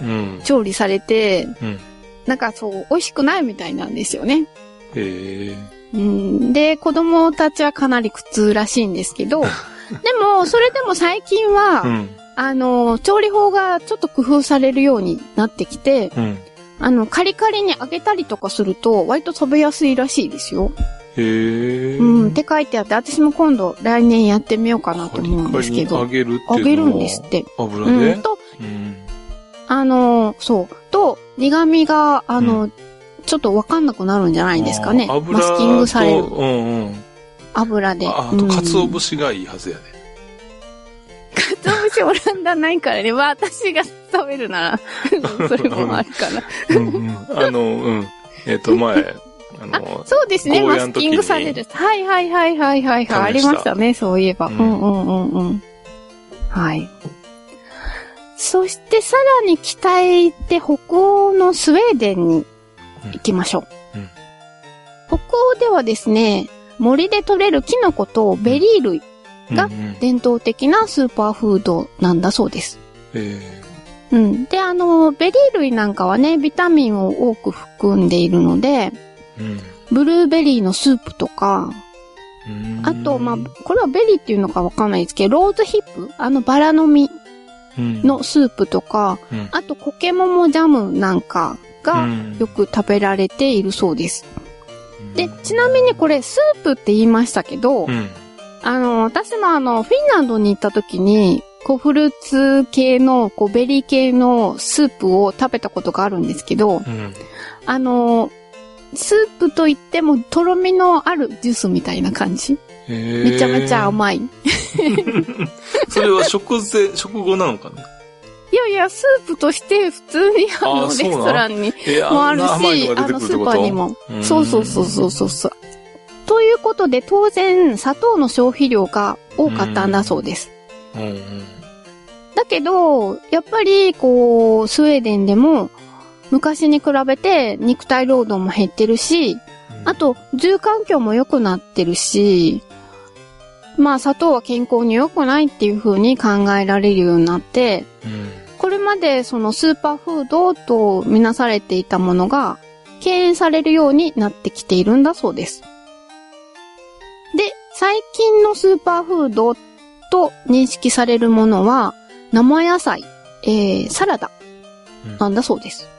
[SPEAKER 2] うん。
[SPEAKER 3] 調理されて、
[SPEAKER 2] うん。
[SPEAKER 3] なんかそう、美味しくないみたいなんですよね。
[SPEAKER 2] へえ。
[SPEAKER 3] うん、で、子供たちはかなり苦痛らしいんですけど、でも、それでも最近は、
[SPEAKER 2] うん。
[SPEAKER 3] あの、調理法がちょっと工夫されるようになってきて、
[SPEAKER 2] うん。
[SPEAKER 3] あの、カリカリに揚げたりとかすると、割と食べやすいらしいですよ。
[SPEAKER 2] へえ。
[SPEAKER 3] うん、って書いてあって、私も今度来年やってみようかなと思うんですけど。
[SPEAKER 2] カリカリに揚げるって
[SPEAKER 3] 揚げるんですって。
[SPEAKER 2] 油
[SPEAKER 3] う
[SPEAKER 2] で
[SPEAKER 3] ん、と、
[SPEAKER 2] うん。
[SPEAKER 3] あの、そう。と、苦味が、あの、ちょっとわかんなくなるんじゃないですかね。マスキングされる
[SPEAKER 2] とうんうん。
[SPEAKER 3] 油で。
[SPEAKER 2] ああと、
[SPEAKER 3] うん
[SPEAKER 2] 鰹節がいいはずやね。
[SPEAKER 3] 鰹節オランダないからね。まあ、私が食べるなら、それもあるかな。
[SPEAKER 2] うんうん。あの、うん。えっと、前、あの、
[SPEAKER 3] そうですね、マスキングされる。はいはいはいはいはいはい。ありましたね、そういえば。
[SPEAKER 2] う
[SPEAKER 3] うんんうんうんうん。はい。そしてさらに北へ行って北欧のスウェーデンに行きましょう。
[SPEAKER 2] うん
[SPEAKER 3] 北欧ではですね、森で採れるキノコとベリー類、が
[SPEAKER 2] うんうん
[SPEAKER 3] 伝統的なスーパーフードなんだそうです。
[SPEAKER 2] え
[SPEAKER 3] うん。で、あの、ベリー類なんかはね、ビタミンを多く含んでいるので、
[SPEAKER 2] えうん。
[SPEAKER 3] ブルーベリーのスープとか、
[SPEAKER 2] うん。
[SPEAKER 3] あと、まあ、これはベリーっていうのかわかんないですけど、ローズヒップ。あのバラの実
[SPEAKER 2] うん。
[SPEAKER 3] のスープとか、
[SPEAKER 2] うん。
[SPEAKER 3] あとコケモモジャムなんかが
[SPEAKER 2] うん。
[SPEAKER 3] よく食べられているそうです。で、ちなみにこれスープって言いましたけど、
[SPEAKER 2] うん。
[SPEAKER 3] あの、私もあの、フィンランドに行った時に、こう、フルーツ系の、こう、ベリー系のスープを食べたことがあるんですけど、
[SPEAKER 2] うん。
[SPEAKER 3] あの、スープといっても、とろみのあるジュースみたいな感じ。
[SPEAKER 2] め
[SPEAKER 3] めちゃめちゃ甘い。
[SPEAKER 2] それは食前、食後なのかな？い
[SPEAKER 3] やいや、スープとして普通にあの、レス
[SPEAKER 2] あーそうなん
[SPEAKER 3] トランに
[SPEAKER 2] え
[SPEAKER 3] もあるし、あの、スーパーにも。
[SPEAKER 2] うん
[SPEAKER 3] そうそうそうそうそうそう。ということで、当然、砂糖の消費量が多かったんだそうです。だけど、やっぱり、こう、スウェーデンでも、昔に比べて肉体労働も減ってるし、あと、住環境も良くなってるし、まあ、砂糖は健康に良くないっていう風に考えられるようになって、
[SPEAKER 2] うん、
[SPEAKER 3] これまでそのスーパーフードとみなされていたものが、敬遠されるようになってきているんだそうです。で、最近のスーパーフードと認識されるものは、生野菜、えー、サラダ
[SPEAKER 2] うん
[SPEAKER 3] なんだそうです。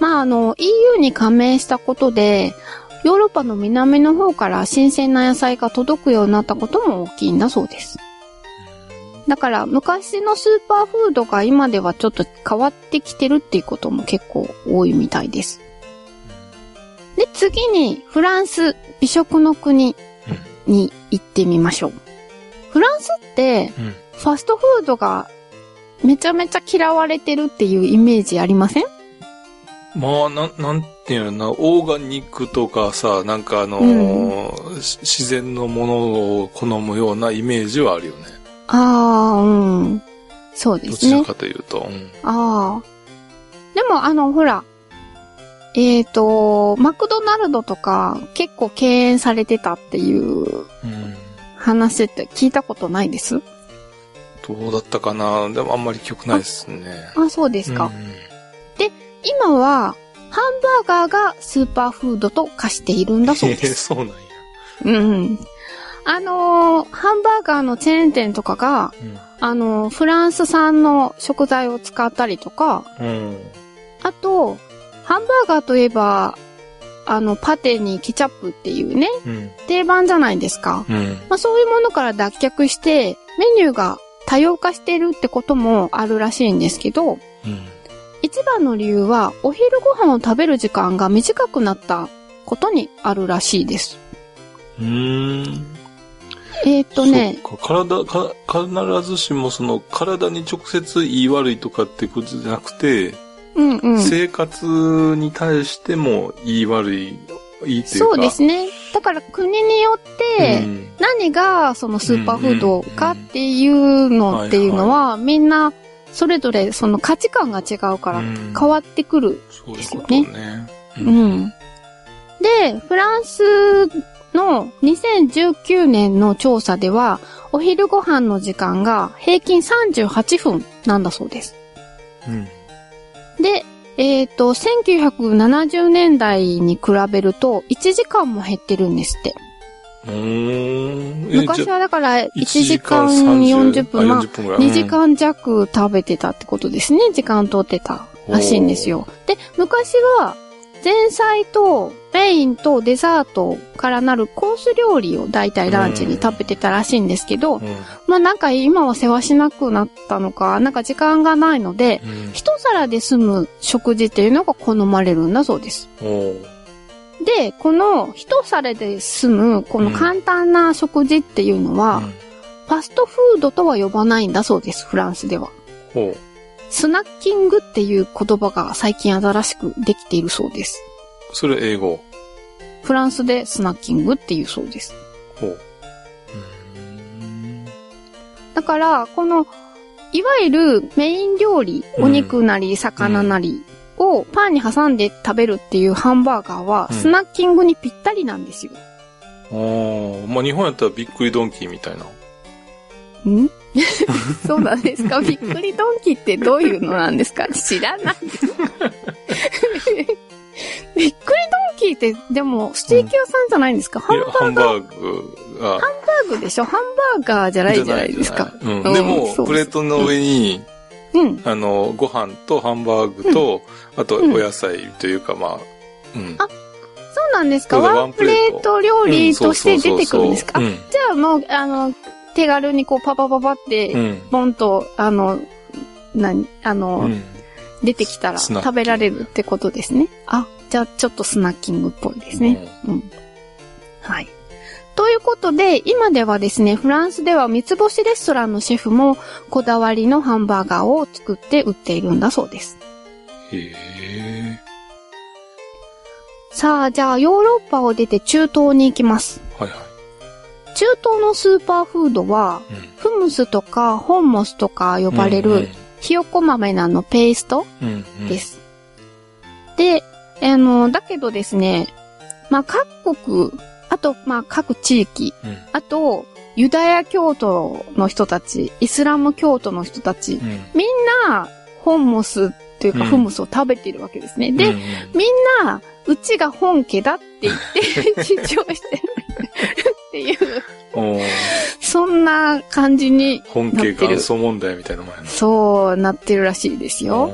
[SPEAKER 3] まあ、あの、EU に加盟したことで、ヨーロッパの南の方から新鮮な野菜が届くようになったことも大きいんだそうです。だから、昔のスーパーフードが今ではちょっと変わってきてるっていうことも結構多いみたいです。で、次に、フランス、美食の国に行ってみましょう。フランスって、
[SPEAKER 2] うん。
[SPEAKER 3] ファストフードがめちゃめちゃ嫌われてるっていうイメージありません？
[SPEAKER 2] まあ、なん、なんていうのな、オーガニックとかさ、なんかあのーし自然のものを好むようなイメージはあるよね。
[SPEAKER 3] ああ、うん。そうですね。
[SPEAKER 2] どちらかというと。うん。
[SPEAKER 3] ああ。でも、あの、ほら、えっ、と、マクドナルドとか結構敬遠されてたっていう
[SPEAKER 2] うん。
[SPEAKER 3] 話って聞いたことないです？
[SPEAKER 2] どうだったかな？でもあんまり記憶ないですね。
[SPEAKER 3] あ、そうですか。
[SPEAKER 2] うん
[SPEAKER 3] 今は、ハンバーガーがスーパーフードと化しているんだそう
[SPEAKER 2] えー
[SPEAKER 3] です。
[SPEAKER 2] そうなんや。
[SPEAKER 3] うん。あのーハンバーガーのチェーン店とかが、あのーフランス産の食材を使ったりとか、
[SPEAKER 2] うん。
[SPEAKER 3] あと、ハンバーガーといえば、あの、パテにケチャップっていうね、
[SPEAKER 2] うん。
[SPEAKER 3] 定番じゃないですか。
[SPEAKER 2] うん。
[SPEAKER 3] まあそういうものから脱却して、メニューが多様化してるってこともあるらしいんですけど、
[SPEAKER 2] うん。
[SPEAKER 3] 一番の理由は、お昼ご飯を食べる時間が短くなったことにあるらしいです。
[SPEAKER 2] うーん。
[SPEAKER 3] えっ、ー、とね、
[SPEAKER 2] 体か、必ずしもその体に直接いい悪いとかってことじゃなくて、
[SPEAKER 3] うんうん。
[SPEAKER 2] 生活に対してもいい悪い、いいっていうか。
[SPEAKER 3] そうですね。だから国によって、
[SPEAKER 2] うん
[SPEAKER 3] 何がそのスーパーフードかっていうのっていうのは、みんなそれぞれその価値観が違うから
[SPEAKER 2] うん
[SPEAKER 3] 変わってくる。
[SPEAKER 2] そういうことね。
[SPEAKER 3] うん。で、フランスの2019年の調査では、お昼ご飯の時間が平均38分なんだそうです。
[SPEAKER 2] うん。
[SPEAKER 3] で、えっ、と、1970年代に比べると1時間も減ってるんですって。昔はだから1
[SPEAKER 2] 1
[SPEAKER 3] 時間
[SPEAKER 2] 30
[SPEAKER 3] 40分、まあ
[SPEAKER 2] 40分ぐらい
[SPEAKER 3] 2時間弱食べてたってことですね。時間取ってたらしいんですよ。で、昔は前菜とメインとデザートからなるコース料理を大体ランチに食べてたらしいんですけど、
[SPEAKER 2] うん。
[SPEAKER 3] まあなんか今は世話しなくなったのか、なんか時間がないので、
[SPEAKER 2] うん。
[SPEAKER 3] 一皿で済む食事っていうのが好まれるんだそうです。で、この一皿で済むこの簡単な食事っていうのは、
[SPEAKER 2] うん
[SPEAKER 3] ファストフードとは呼ばないんだそうです、フランスでは。
[SPEAKER 2] ほう。
[SPEAKER 3] スナッキングっていう言葉が最近新しくできているそうです。
[SPEAKER 2] それ英語。
[SPEAKER 3] フランスでスナッキングっていうそうです。
[SPEAKER 2] ほう。
[SPEAKER 3] だから、この、いわゆるメイン料理、
[SPEAKER 2] うん
[SPEAKER 3] お肉なり魚なりをパンに挟んで食べるっていうハンバーガーは、
[SPEAKER 2] うん
[SPEAKER 3] スナッキングにぴったりなんですよ。
[SPEAKER 2] おーまあ日本やったらびっくりドンキーみたいな。
[SPEAKER 3] ん？そうなんですか？びっくりドンキってどういうのなんですか？知らないです。びっくりドンキって、でも、ステーキ屋さんじゃないんですか、ハン
[SPEAKER 2] いや、
[SPEAKER 3] バー？
[SPEAKER 2] ハンバーグが。
[SPEAKER 3] グでしょ？ハンバーガーじゃないじゃないですか。うん
[SPEAKER 2] うん。でも、プレートの上に、
[SPEAKER 3] うん。
[SPEAKER 2] あの、ご飯とハンバーグと、あとお野菜というか、まあ、うん。
[SPEAKER 3] あそうなんですか？ワンプレート料理として出てくるんですか、じゃあもう、あの、手軽にこうパパパパって、
[SPEAKER 2] うん。
[SPEAKER 3] ポンと、あの、何、あの、
[SPEAKER 2] うん。
[SPEAKER 3] 出てきたら食べられるってことですね。あ、じゃあちょっとスナッキングっぽいですね。うん。はい。ということで、今ではですね、フランスでは三つ星レストランのシェフもこだわりのハンバーガーを作って売っているんだそうです。
[SPEAKER 2] へえ。
[SPEAKER 3] さあ、じゃあヨーロッパを出て中東に行きます。
[SPEAKER 2] はいは
[SPEAKER 3] 中東のスーパーフードは、
[SPEAKER 2] い。うん。
[SPEAKER 3] フムスとかホンモスとか呼ばれるひよこ豆なのペースト
[SPEAKER 2] うん、うん。うん。
[SPEAKER 3] です。で、あの、だけどですね、まあ、各国、あと、まあ、各地域、
[SPEAKER 2] うん。
[SPEAKER 3] あと、ユダヤ教徒の人たち、イスラム教徒の人たち、
[SPEAKER 2] うん。
[SPEAKER 3] みんな、ホンモスっていうか、
[SPEAKER 2] うん
[SPEAKER 3] フムスを食べているわけですね。で、
[SPEAKER 2] うんうん
[SPEAKER 3] みんな、うちが本家だって言って、主張してるっていう、そんな感じに、
[SPEAKER 2] 本家元祖問題みたいなもんやな。
[SPEAKER 3] そうなってるらしいですよ。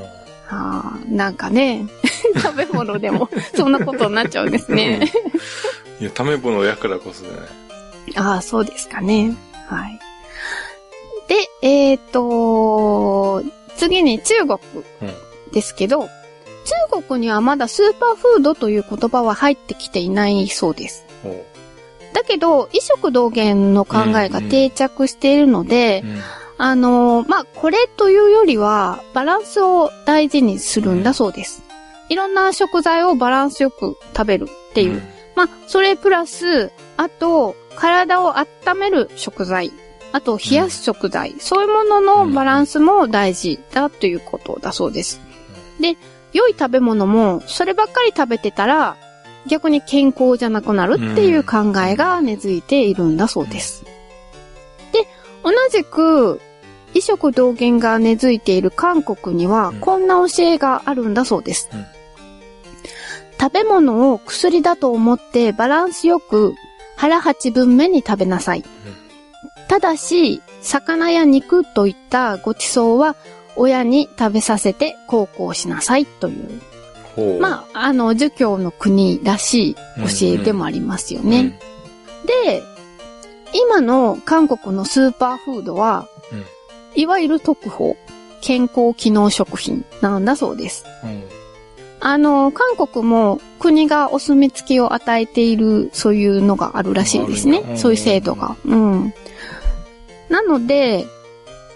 [SPEAKER 3] ああ、なんかね、食べ物でも そんなことになっちゃうんですね。
[SPEAKER 2] いや、食べ物やからこそじゃない。
[SPEAKER 3] ああ、そうですかね。はい。で、えっ、と、次に中国ですけど、中国にはまだスーパーフードという言葉は入ってきていないそうです。だけど、異食同源の考えが定着しているので、
[SPEAKER 2] うん
[SPEAKER 3] あのーまあ、これというよりは、バランスを大事にするんだそうです。いろんな食材をバランスよく食べるっていう。まあ、それプラス、あと、体を温める食材。あと、冷やす食材。そういうもののバランスも大事だということだそうです。で、良い食べ物も、そればっかり食べてたら、逆に健康じゃなくなるっていう考えが根付いているんだそうです。で、同じく、異食同源が根付いている韓国には
[SPEAKER 2] うん、
[SPEAKER 3] こんな教えがあるんだそうです。
[SPEAKER 2] うん
[SPEAKER 3] 食べ物を薬だと思ってバランスよく腹八分目に食べなさい。ただし、魚や肉といったご馳走は親に食べさせて孝行しなさいという。まあ、あの、儒教の国らしい教えでもありますよね。で、今の韓国のスーパーフードは、
[SPEAKER 2] うん
[SPEAKER 3] いわゆる特保、健康機能食品なんだそうです。
[SPEAKER 2] うん。うん
[SPEAKER 3] あの、韓国も国がお墨付きを与えている、そういうのがあるらしいですねそういう制度が。うん。なので、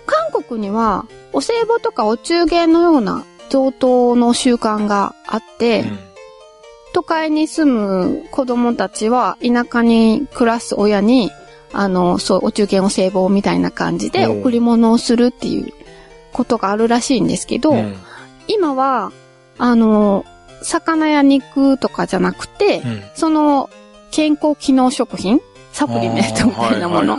[SPEAKER 3] 韓国には、お歳暮とかお中元のような贈答の習慣があって、都会に住む子供たちは田舎に暮らす親に、あの、そう、お中元お歳暮みたいな感じで贈り物をするっていうことがあるらしいんですけど、
[SPEAKER 2] うん。
[SPEAKER 3] 今は、あの、魚や肉とかじゃなくて、
[SPEAKER 2] うん。
[SPEAKER 3] その健康機能食品サプリメントみたいなものの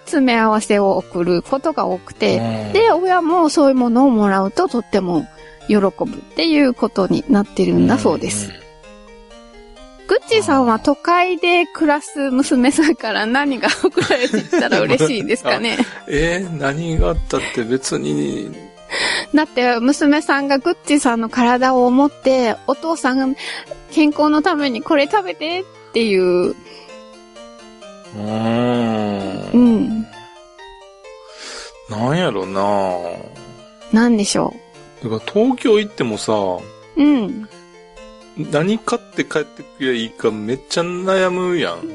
[SPEAKER 3] 詰め合わせを送ることが多くて、
[SPEAKER 2] うん
[SPEAKER 3] で、親もそういうものをもらうととっても喜ぶっていうことになってるんだそうです。。グッチーさんは都会で暮らす娘さんから何が送られてきたら嬉しいですかね？
[SPEAKER 2] えー、何があったって別に、
[SPEAKER 3] だって娘さんがグッチーさんの体を思って、お父さんが健康のためにこれ食べてっていう、
[SPEAKER 2] うーん
[SPEAKER 3] う。ん、
[SPEAKER 2] なんやろな
[SPEAKER 3] なんでしょ
[SPEAKER 2] だから東京行ってもさ、
[SPEAKER 3] う。うん。
[SPEAKER 2] 何買って帰ってくりゃいいかめっちゃ悩むやん。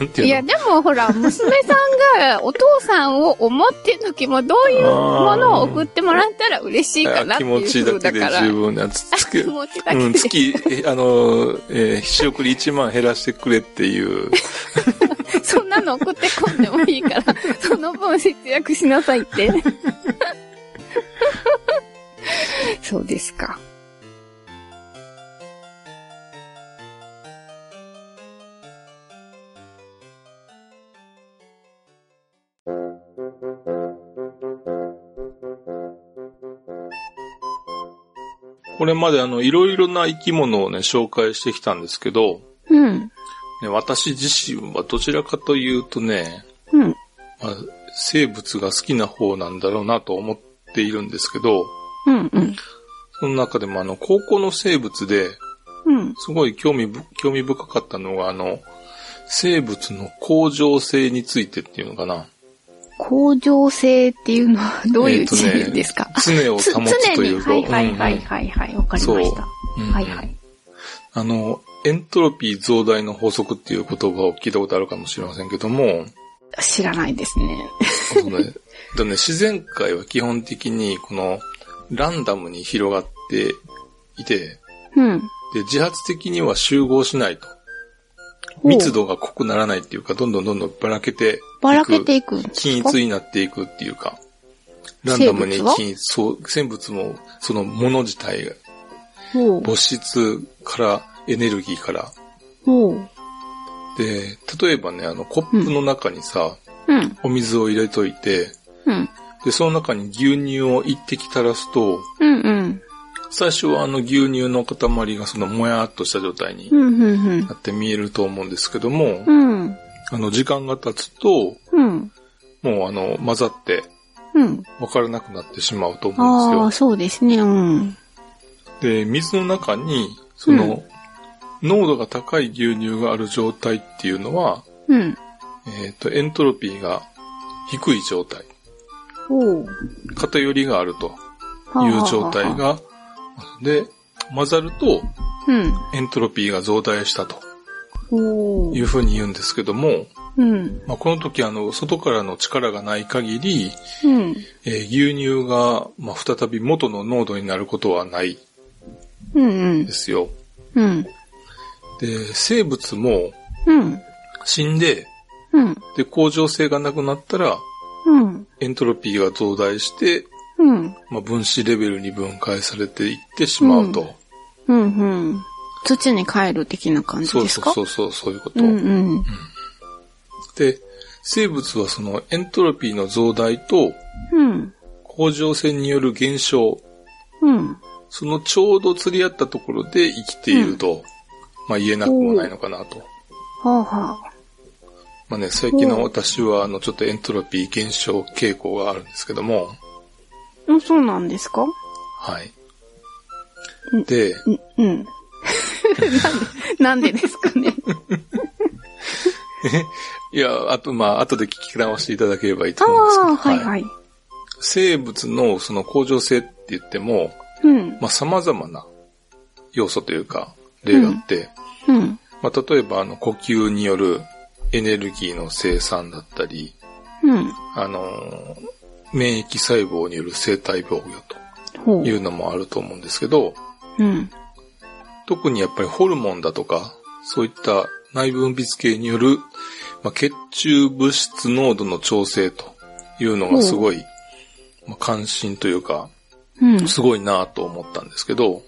[SPEAKER 2] なんていうの？
[SPEAKER 3] いや、でもほら、娘さんがお父さんを思ってる時もどういうものを送ってもらったら嬉しいかなって
[SPEAKER 2] 気持ち
[SPEAKER 3] いう
[SPEAKER 2] だけで。十分なつつけ
[SPEAKER 3] 気持ちだけで。
[SPEAKER 2] うん、月、えあの、えー、仕送り1万減らしてくれっていう。
[SPEAKER 3] そんなの送ってこんでもいいから、その分節約しなさいって。そうですか。
[SPEAKER 2] これまであの、いろいろな生き物をね、紹介してきたんですけど、
[SPEAKER 3] うん。
[SPEAKER 2] ね、私自身はどちらかというとね、
[SPEAKER 3] うん。
[SPEAKER 2] まあ、生物が好きな方なんだろうなと思っているんですけど、
[SPEAKER 3] うん。うん。
[SPEAKER 2] その中でもあの、高校の生物で、
[SPEAKER 3] うん。
[SPEAKER 2] すごい興味ぶ、興味深かったのが、あの、生物の恒常性についてっていうのかな。
[SPEAKER 3] 向上性っていうのはどういう字ですか、
[SPEAKER 2] 常を保
[SPEAKER 3] つ
[SPEAKER 2] つと。いうか。
[SPEAKER 3] はいはいはい
[SPEAKER 2] うん
[SPEAKER 3] はいはい。わかりました。
[SPEAKER 2] うんうん
[SPEAKER 3] はいはい。
[SPEAKER 2] あの、エントロピー増大の法則っていう言葉を聞いたことあるかもしれませんけども、
[SPEAKER 3] 知らないですね。
[SPEAKER 2] そのねでもね自然界は基本的にこのランダムに広がっていて、
[SPEAKER 3] うん。
[SPEAKER 2] で、自発的には集合しないと。密度が濃くならないっていうか、どんどんどんどんばらけて。
[SPEAKER 3] ばらけていく
[SPEAKER 2] 均一になっていくっていうか、ランダムに均一、そう、生物も、そのもの自体。物質から、エネルギーから。で、例えばね、あの、コップの中にさ、
[SPEAKER 3] うん。
[SPEAKER 2] お水を入れといて、
[SPEAKER 3] うん。
[SPEAKER 2] で、その中に牛乳を一滴垂らすと、
[SPEAKER 3] うんうん。
[SPEAKER 2] 最初はあの牛乳の塊がそのもやーっとした状態になって見えると思うんですけども、
[SPEAKER 3] うん。
[SPEAKER 2] あの時間が経つと、
[SPEAKER 3] うん。
[SPEAKER 2] もうあの混ざって
[SPEAKER 3] うん。
[SPEAKER 2] わからなくなってしまうと
[SPEAKER 3] あ
[SPEAKER 2] 思うん
[SPEAKER 3] あ、そうですね。うん。
[SPEAKER 2] ですよ。で、水の中に、その、濃度が高い牛乳がある状態っていうのは、
[SPEAKER 3] うん。
[SPEAKER 2] えっ、と、エントロピーが低い状態。偏りがあると
[SPEAKER 3] はあ
[SPEAKER 2] いう状態。が、で、混ざると
[SPEAKER 3] うん。
[SPEAKER 2] エントロピーが増大したというふうに言うんですけども、
[SPEAKER 3] うん。
[SPEAKER 2] まあ、この時あの、外からの力がない限り、
[SPEAKER 3] うん。
[SPEAKER 2] えー牛乳が、まあ、再び元の濃度になることはない
[SPEAKER 3] うんうん
[SPEAKER 2] で。すよ。
[SPEAKER 3] うん。
[SPEAKER 2] で、生物も
[SPEAKER 3] うん。
[SPEAKER 2] 死んで、
[SPEAKER 3] うん。
[SPEAKER 2] で、恒常性がなくなったら、
[SPEAKER 3] うん。
[SPEAKER 2] エントロピーが増大して、
[SPEAKER 3] うん。
[SPEAKER 2] まあ、分子レベルに分解されていってしまうと。
[SPEAKER 3] うん。うん。土に帰る的な感じですか？
[SPEAKER 2] そうそうそう、そういうこと。
[SPEAKER 3] うんうん。
[SPEAKER 2] で、生物はそのエントロピーの増大と
[SPEAKER 3] うん。
[SPEAKER 2] 恒常性による減少、
[SPEAKER 3] うん。
[SPEAKER 2] そのちょうど釣り合ったところで生きていると、まあ言えなくもないのかなと。
[SPEAKER 3] はあはあ。
[SPEAKER 2] まあね、最近の私はあのちょっとエントロピー減少傾向があるんですけども、
[SPEAKER 3] うんそうなんですか？
[SPEAKER 2] はい
[SPEAKER 3] うん。
[SPEAKER 2] で、
[SPEAKER 3] うん。うん。なんで、なんでですかね？
[SPEAKER 2] いや、あとまあ後で聞き直していただければいいと
[SPEAKER 3] あ
[SPEAKER 2] 思うんですけど、
[SPEAKER 3] あ、はいはい。
[SPEAKER 2] 生物のその向上性って言っても、
[SPEAKER 3] うん。
[SPEAKER 2] まあ様々な要素というか例があって、
[SPEAKER 3] うん。
[SPEAKER 2] まあ例えばあの呼吸によるエネルギーの生産だったり、
[SPEAKER 3] うん。
[SPEAKER 2] あのー免疫細胞による生体防御と。いうのもあると思うんですけど、
[SPEAKER 3] うん。
[SPEAKER 2] 特にやっぱりホルモンだとか、そういった内分泌系による、まあ、血中物質濃度の調整というのがすごい、まあ、関心というか、
[SPEAKER 3] うん。
[SPEAKER 2] すごいなと思ったんですけど。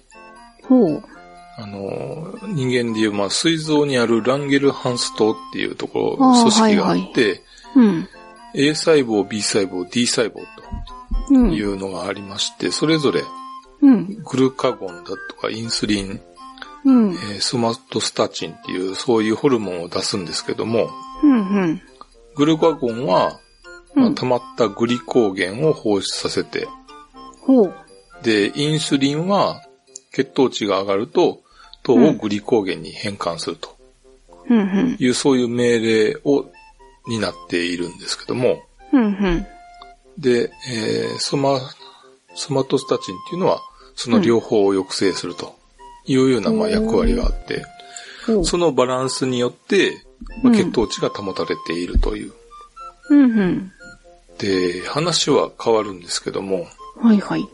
[SPEAKER 2] あの、人間でいう、まあ、膵臓にあるランゲルハンス島っていうところ、組織があって、
[SPEAKER 3] うん。
[SPEAKER 2] A 細胞、B 細胞、D 細胞
[SPEAKER 3] うん。
[SPEAKER 2] というのがありまして、それぞれ
[SPEAKER 3] うん。
[SPEAKER 2] グルカゴンだとかインスリン、
[SPEAKER 3] うん。
[SPEAKER 2] えーソマトスタチンっていうそういうホルモンを出すんですけども、
[SPEAKER 3] うん。うん。
[SPEAKER 2] グルカゴンは、まあ
[SPEAKER 3] うん
[SPEAKER 2] 溜まったグリコーゲンを放出させて、
[SPEAKER 3] ほう。
[SPEAKER 2] で、インスリンは血糖値が上がると糖をグリコーゲンに変換すると
[SPEAKER 3] うん。うん。
[SPEAKER 2] いう、そういう命令を、になっているんですけども、
[SPEAKER 3] うん。うん。
[SPEAKER 2] で、えーソマ、ソマトスタチンっていうのは、その両方を抑制するというような、まあ、役割があって、
[SPEAKER 3] ほう。
[SPEAKER 2] そのバランスによって、まあ、
[SPEAKER 3] うん
[SPEAKER 2] 血糖値が保たれているという。
[SPEAKER 3] うん。うん。
[SPEAKER 2] で、話は変わるんですけども、
[SPEAKER 3] はいはい。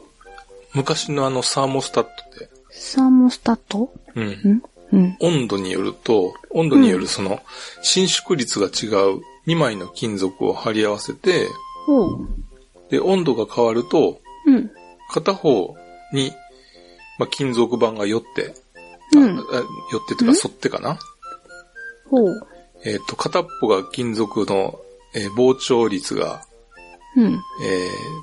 [SPEAKER 2] 昔のあのサーモスタットで、
[SPEAKER 3] サーモスタット？
[SPEAKER 2] うん、
[SPEAKER 3] んうん。
[SPEAKER 2] 温度によると、温度によるその伸縮率が違う2枚の金属を貼り合わせて。で、温度が変わると、
[SPEAKER 3] うん。
[SPEAKER 2] 片方に、まあ、金属板が寄って、
[SPEAKER 3] うん
[SPEAKER 2] 寄ってというか沿ってかな？
[SPEAKER 3] ほう。
[SPEAKER 2] えっ、と、片っぽが金属の、えー膨張率が、
[SPEAKER 3] うん。
[SPEAKER 2] えー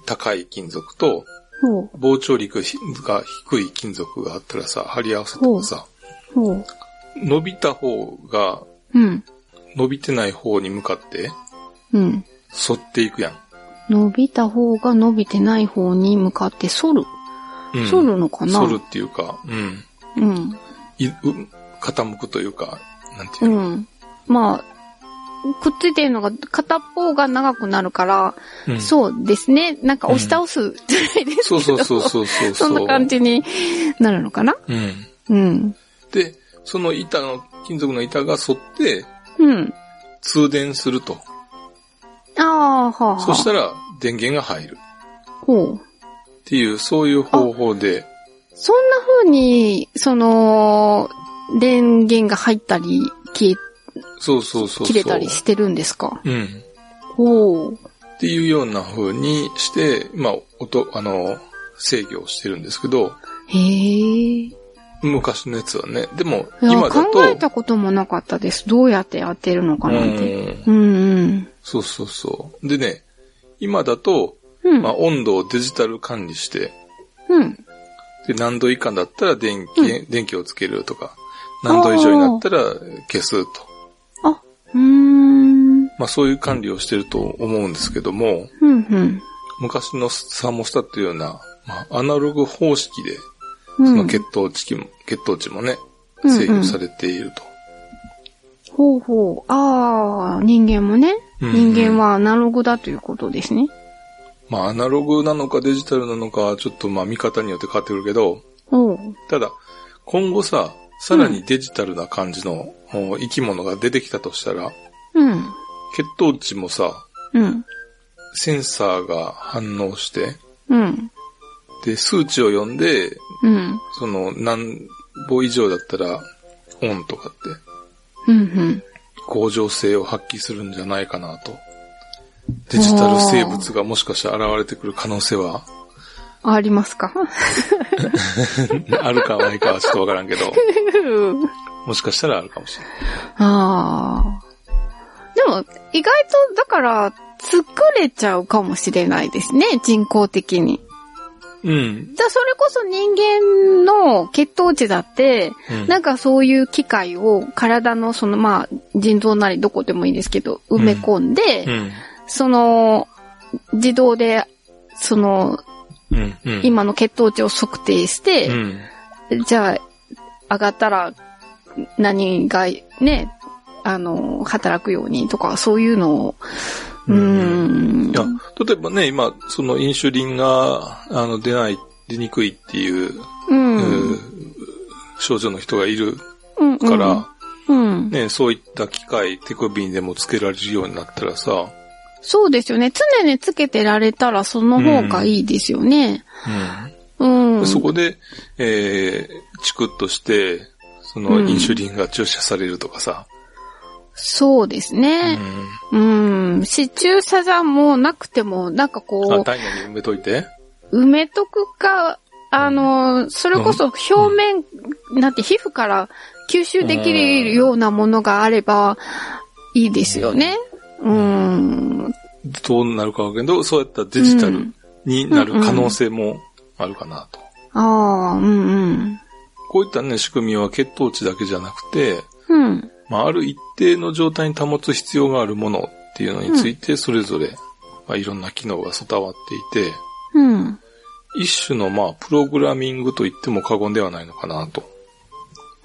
[SPEAKER 2] 高い金属と、
[SPEAKER 3] ほう。
[SPEAKER 2] 膨張率が低い金属があったらさ、貼り合わせてさ、
[SPEAKER 3] ほう。
[SPEAKER 2] 伸びた方が
[SPEAKER 3] うん。
[SPEAKER 2] 伸びてない方に向かって
[SPEAKER 3] うん。
[SPEAKER 2] 反っていくやん。
[SPEAKER 3] 伸びた方が伸びてない方に向かって反る。
[SPEAKER 2] うん、
[SPEAKER 3] 反るのかな？
[SPEAKER 2] 反るっていうか、うん。
[SPEAKER 3] うん。
[SPEAKER 2] いう傾くというか、なんていううの、
[SPEAKER 3] ん。まあ、くっついてるのが片方が長くなるから、
[SPEAKER 2] うん
[SPEAKER 3] そうですね。なんか押し倒すじゃないです
[SPEAKER 2] そう
[SPEAKER 3] けど。
[SPEAKER 2] そうそうそうそう。
[SPEAKER 3] そんな感じになるのかな？
[SPEAKER 2] うん。
[SPEAKER 3] うん。
[SPEAKER 2] で、その板の、金属の板が反って
[SPEAKER 3] うん。
[SPEAKER 2] 通電すると。
[SPEAKER 3] ああ、はあ、はあ。
[SPEAKER 2] そしたら電源が入る
[SPEAKER 3] ほう。
[SPEAKER 2] っていう、そういう方法で、
[SPEAKER 3] そんな風に、その、電源が入ったり、消え、
[SPEAKER 2] そうそうそう。
[SPEAKER 3] 切れたりしてるんですか？
[SPEAKER 2] うん。
[SPEAKER 3] ほう。
[SPEAKER 2] っていうような風にして、まあ、音、あの、制御をしてるんですけど、
[SPEAKER 3] へえ。い
[SPEAKER 2] 昔のやつはね。でも、
[SPEAKER 3] や、
[SPEAKER 2] 今だと、
[SPEAKER 3] 考えたこともなかったです。どうやって当てるのかなんて。
[SPEAKER 2] うん
[SPEAKER 3] うんうん。
[SPEAKER 2] そうそうそう。でね、今だと、
[SPEAKER 3] うん。
[SPEAKER 2] まあ、温度をデジタル管理して、
[SPEAKER 3] うん。
[SPEAKER 2] で、何度以下だったら電気、電気をつけるとか、何度以上になったら消すと。
[SPEAKER 3] あ、うーん。
[SPEAKER 2] まあ、そういう管理をしてると思うんですけども、
[SPEAKER 3] うんうん。
[SPEAKER 2] 昔のサーモスタットいうような、まあ、アナログ方式で、
[SPEAKER 3] うん。
[SPEAKER 2] その血糖値も、血糖値もね、
[SPEAKER 3] うんうん
[SPEAKER 2] 制御されていると。
[SPEAKER 3] ほうほう。ああ、人間もね。
[SPEAKER 2] うんうん
[SPEAKER 3] 人間はアナログだということですね。
[SPEAKER 2] まあ、アナログなのかデジタルなのかはちょっとまあ見方によって変わってくるけど。ただ、今後さ、さらにデジタルな感じの、お生き物が出てきたとしたら、
[SPEAKER 3] うん。
[SPEAKER 2] 血糖値もさ、
[SPEAKER 3] うん。
[SPEAKER 2] センサーが反応して、
[SPEAKER 3] うん。
[SPEAKER 2] で、数値を読んで、
[SPEAKER 3] うん。
[SPEAKER 2] その何歩以上だったら、オンとかって、
[SPEAKER 3] うん。うん。
[SPEAKER 2] 向上性を発揮するんじゃないかなと。デジタル生物がもしかしたら現れてくる可能性は、
[SPEAKER 3] ありますか？
[SPEAKER 2] あるかないかはちょっとわからんけど、もしかしたらあるかもしれない。
[SPEAKER 3] ああ。でも、意外と、だから、作れちゃうかもしれないですね、人工的に。
[SPEAKER 2] うん。
[SPEAKER 3] じゃあ、それこそ人間の血糖値だって、
[SPEAKER 2] うん
[SPEAKER 3] なんかそういう機械を体のそのまあ腎臓なりどこでもいいですけど埋め込んで、
[SPEAKER 2] うん。
[SPEAKER 3] その自動でその
[SPEAKER 2] うん。うん。
[SPEAKER 3] 今の血糖値を測定して、
[SPEAKER 2] うん。
[SPEAKER 3] じゃあ上がったら何がね、あの、働くようにとかそういうのを、うーん。
[SPEAKER 2] いや、例えばね、今、そのインシュリンが、あの、出ない、出にくいっていう、
[SPEAKER 3] うん。
[SPEAKER 2] う症状の人がいる
[SPEAKER 3] うん。
[SPEAKER 2] から、
[SPEAKER 3] うん。
[SPEAKER 2] ね、そういった機械、手首にでもつけられるようになったらさ、
[SPEAKER 3] そうですよね。常につけてられたらその方がいいですよね。うん。
[SPEAKER 2] でそこで、えー、チクッとして、そのインシュリンが注射されるとかさ、
[SPEAKER 3] そうです
[SPEAKER 2] う
[SPEAKER 3] ね。
[SPEAKER 2] ん。
[SPEAKER 3] うん。支柱サザンもなくても、なんか
[SPEAKER 2] あ、
[SPEAKER 3] こ
[SPEAKER 2] 体内に埋めといて？
[SPEAKER 3] う、埋めとくか、あの、それこそ表面なんて皮膚から吸収できるようなものがあればいいですよね。うん。
[SPEAKER 2] どうなるかわかんないけど、そうやったデジタルになる可能性もあるかなと。
[SPEAKER 3] ああ、うんうん。
[SPEAKER 2] こういったね、仕組みは血糖値だけじゃなくて、
[SPEAKER 3] うん。
[SPEAKER 2] まあ、ある一定の状態に保つ必要があるものっていうのについて、それぞれ、まあ、いろんな機能が備わっていて、
[SPEAKER 3] うん。
[SPEAKER 2] 一種のまあ、プログラミングと言っても過言ではないのかなと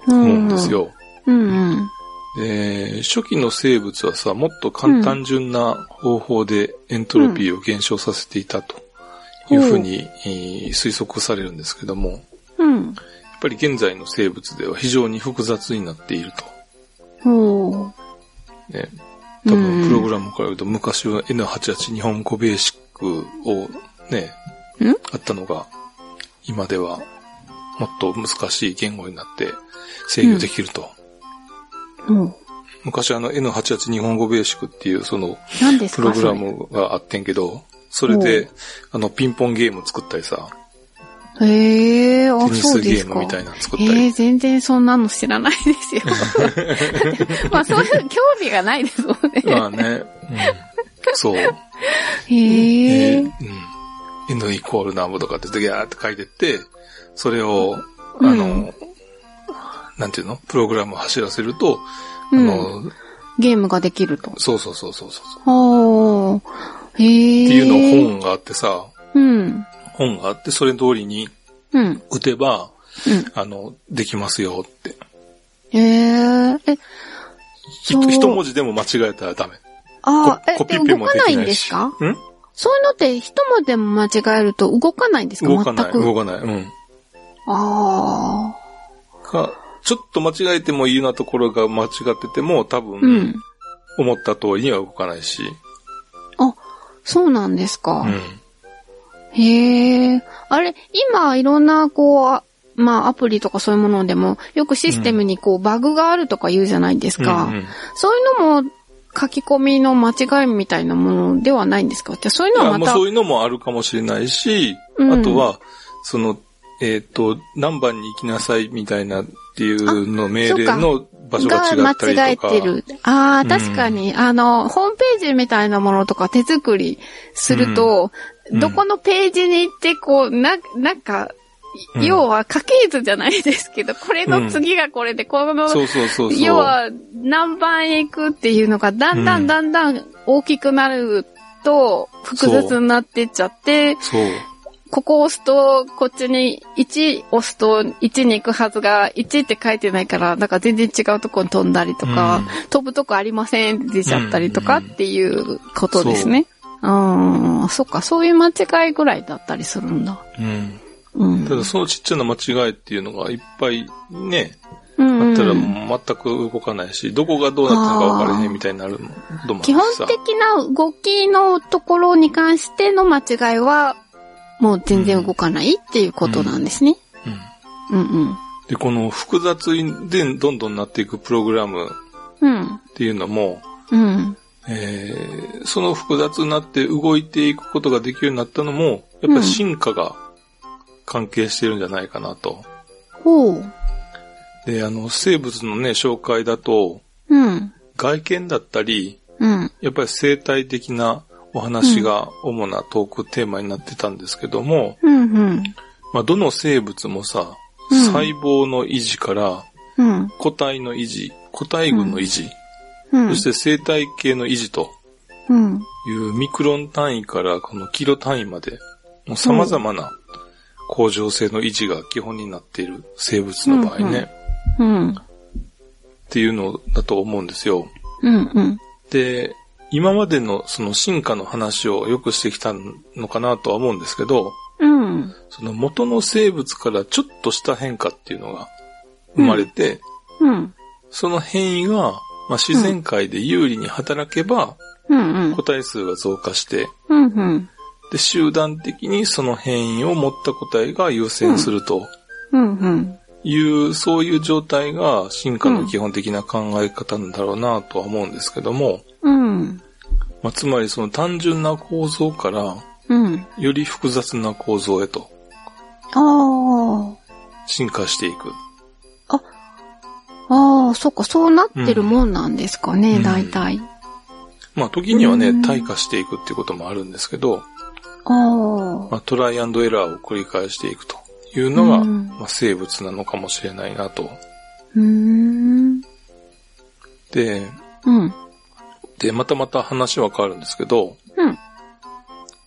[SPEAKER 3] う
[SPEAKER 2] 思うんです。よ。
[SPEAKER 3] うんうん。
[SPEAKER 2] で、初期の生物はさ、もっと簡単純な方法でエントロピーを減少させていたというふうに、えー推測されるんですけども、やっ
[SPEAKER 3] うん。
[SPEAKER 2] ぱり現在の生物では非常に複雑になっているね、多
[SPEAKER 3] うん。
[SPEAKER 2] 分プログラムから言うと昔は N88 日本語ベーシックをね、
[SPEAKER 3] う。ん？
[SPEAKER 2] あったのが、今ではもっと難しい言語になって制御できると。
[SPEAKER 3] ほう。
[SPEAKER 2] 昔あの N88 日本語ベーシックっていうそのプログラムがあってんけど、それで、あの、ピンポンゲーム作ったりさ、
[SPEAKER 3] へえ、あ、
[SPEAKER 2] テニス
[SPEAKER 3] そうですか。
[SPEAKER 2] ゲームみたいなの作った
[SPEAKER 3] え
[SPEAKER 2] り。
[SPEAKER 3] え全然そんなの知らないですよ。まあそういう興味がないですもんね。
[SPEAKER 2] まあね、うん、そう。
[SPEAKER 3] へ
[SPEAKER 2] え
[SPEAKER 3] え
[SPEAKER 2] ーうん。N イコールなんぼとかってギャーって書いてって、それを、あの、
[SPEAKER 3] うん
[SPEAKER 2] なんていうの？プログラムを走らせると、
[SPEAKER 3] うん
[SPEAKER 2] あの、
[SPEAKER 3] ゲームができると。
[SPEAKER 2] そうそうそうそうそう。
[SPEAKER 3] ほう。へえ。
[SPEAKER 2] っていうの本があってさ、
[SPEAKER 3] うん。
[SPEAKER 2] 本があって、それ通りに
[SPEAKER 3] うん。
[SPEAKER 2] 打てば、
[SPEAKER 3] うん。
[SPEAKER 2] あの、できますよって。
[SPEAKER 3] へえ。え、
[SPEAKER 2] ひ
[SPEAKER 3] そう
[SPEAKER 2] 一文字でも間違えたらダメ。
[SPEAKER 3] あーえ、
[SPEAKER 2] コピペもで
[SPEAKER 3] 動かないん
[SPEAKER 2] きないし。
[SPEAKER 3] ですか？
[SPEAKER 2] ん？
[SPEAKER 3] そういうのって一文字でも間違えると動かないんですか？
[SPEAKER 2] 動かない、
[SPEAKER 3] 全く。
[SPEAKER 2] 動かない。うん。
[SPEAKER 3] あ
[SPEAKER 2] か、ちょっと間違えてもいいようなところが間違ってても、多
[SPEAKER 3] あ。う
[SPEAKER 2] 分、
[SPEAKER 3] ん。
[SPEAKER 2] 思った通りには動かないし。
[SPEAKER 3] あ、そうなんですか。
[SPEAKER 2] うん。
[SPEAKER 3] へえ。あれ、今いろんなこう、あまあアプリとかそういうものでも、よくシステムにこうバグがあるとか言うじゃないですか。
[SPEAKER 2] うんうん
[SPEAKER 3] そういうのも書き込みの間違いみたいなものではないんですか？じゃあそういうのはまた。
[SPEAKER 2] もうそういうのもあるかもしれないし、
[SPEAKER 3] うん
[SPEAKER 2] あとは、その、えっ、と、何番に行きなさいみたいなっていうの命令の場所が違
[SPEAKER 3] が
[SPEAKER 2] ったり
[SPEAKER 3] 間違え。てる。ああ、確かに、あの、ホームページみたいなものとか手作りすると、
[SPEAKER 2] うん
[SPEAKER 3] どこのページに行って、こう、な、なんか、
[SPEAKER 2] うん
[SPEAKER 3] 要は家系図じゃないですけど、これの次がこれで、この。要は何番へ行くっていうのがだんだ
[SPEAKER 2] うん
[SPEAKER 3] んだんだん大きくなると複雑になってっちゃって。ここ押すと、こっちに1押すと1に行くはずが1って書いてないから、だから全然違うとこに飛んだりとか、飛ぶとこありませんって出ちゃったりとかっていうことですね。うん、そっか、そういう間違いぐらいだったりするんだ。
[SPEAKER 2] うん。
[SPEAKER 3] うん。
[SPEAKER 2] ただそのちっちゃな間違いっていうのがいっぱいね、
[SPEAKER 3] うんうん
[SPEAKER 2] あったら全く動かないし、どこがどうなってるのか分からへんみたいになることも
[SPEAKER 3] 基本
[SPEAKER 2] さ。
[SPEAKER 3] 的な動きのところに関しての間違いは、もう全然動かないっていうことなんですね。
[SPEAKER 2] うん
[SPEAKER 3] うんうん。
[SPEAKER 2] で、この複雑でどんどんなっていくプログラム
[SPEAKER 3] うん。
[SPEAKER 2] っていうのも、
[SPEAKER 3] うん。
[SPEAKER 2] えーその複雑になって動いていくことができるようになったのも、やっぱり進化が関係してるんじゃないかなと。
[SPEAKER 3] ほう。
[SPEAKER 2] で、あの、生物のね、紹介だと、
[SPEAKER 3] うん。
[SPEAKER 2] 外見だったり、
[SPEAKER 3] うん。
[SPEAKER 2] やっぱり生態的なお話が主なトークテーマになってたんですけども、
[SPEAKER 3] うん。うん。
[SPEAKER 2] まあ、どの生物もさ、
[SPEAKER 3] うん
[SPEAKER 2] 細胞の維持から
[SPEAKER 3] うん。
[SPEAKER 2] 個体の維持、個体群の維持、
[SPEAKER 3] うん。
[SPEAKER 2] そして生態系の維持と
[SPEAKER 3] うん。
[SPEAKER 2] いうミクロン単位からこのキロ単位まで、もう様々な恒常性の維持が基本になっている生物の場合ね、
[SPEAKER 3] うんうん。
[SPEAKER 2] っていうのだと思うんですよ。
[SPEAKER 3] うん。うん。
[SPEAKER 2] で、今までのその進化の話をよくしてきたのかなとは思うんですけど、
[SPEAKER 3] うん。
[SPEAKER 2] その元の生物からちょっとした変化っていうのが生まれて、
[SPEAKER 3] うん。
[SPEAKER 2] その変異が、まあ、自然界で有利に働けば、個。体数が増加して。で、集団的にその変異を持った個体が優先すると。いう、そういう状態が進化の基本的な考え方なんだろうなとは思うんですけども、
[SPEAKER 3] うん。
[SPEAKER 2] まあ、つまりその単純な構造から、
[SPEAKER 3] うん。
[SPEAKER 2] より複雑な構造へと。進化していく。
[SPEAKER 3] ああ、そっか、そうなってるもんなんですかね、
[SPEAKER 2] うん
[SPEAKER 3] 大体。
[SPEAKER 2] まあ時にはね
[SPEAKER 3] うん、
[SPEAKER 2] 退化していくっていうこともあるんですけど、
[SPEAKER 3] ああ。
[SPEAKER 2] まあ、トライアンドエラーを繰り返していくというのが、
[SPEAKER 3] うん
[SPEAKER 2] まあ、生物なのかもしれないなと。
[SPEAKER 3] うーん。
[SPEAKER 2] で、
[SPEAKER 3] うん。
[SPEAKER 2] で、またまた話は変わるんですけど、
[SPEAKER 3] うん。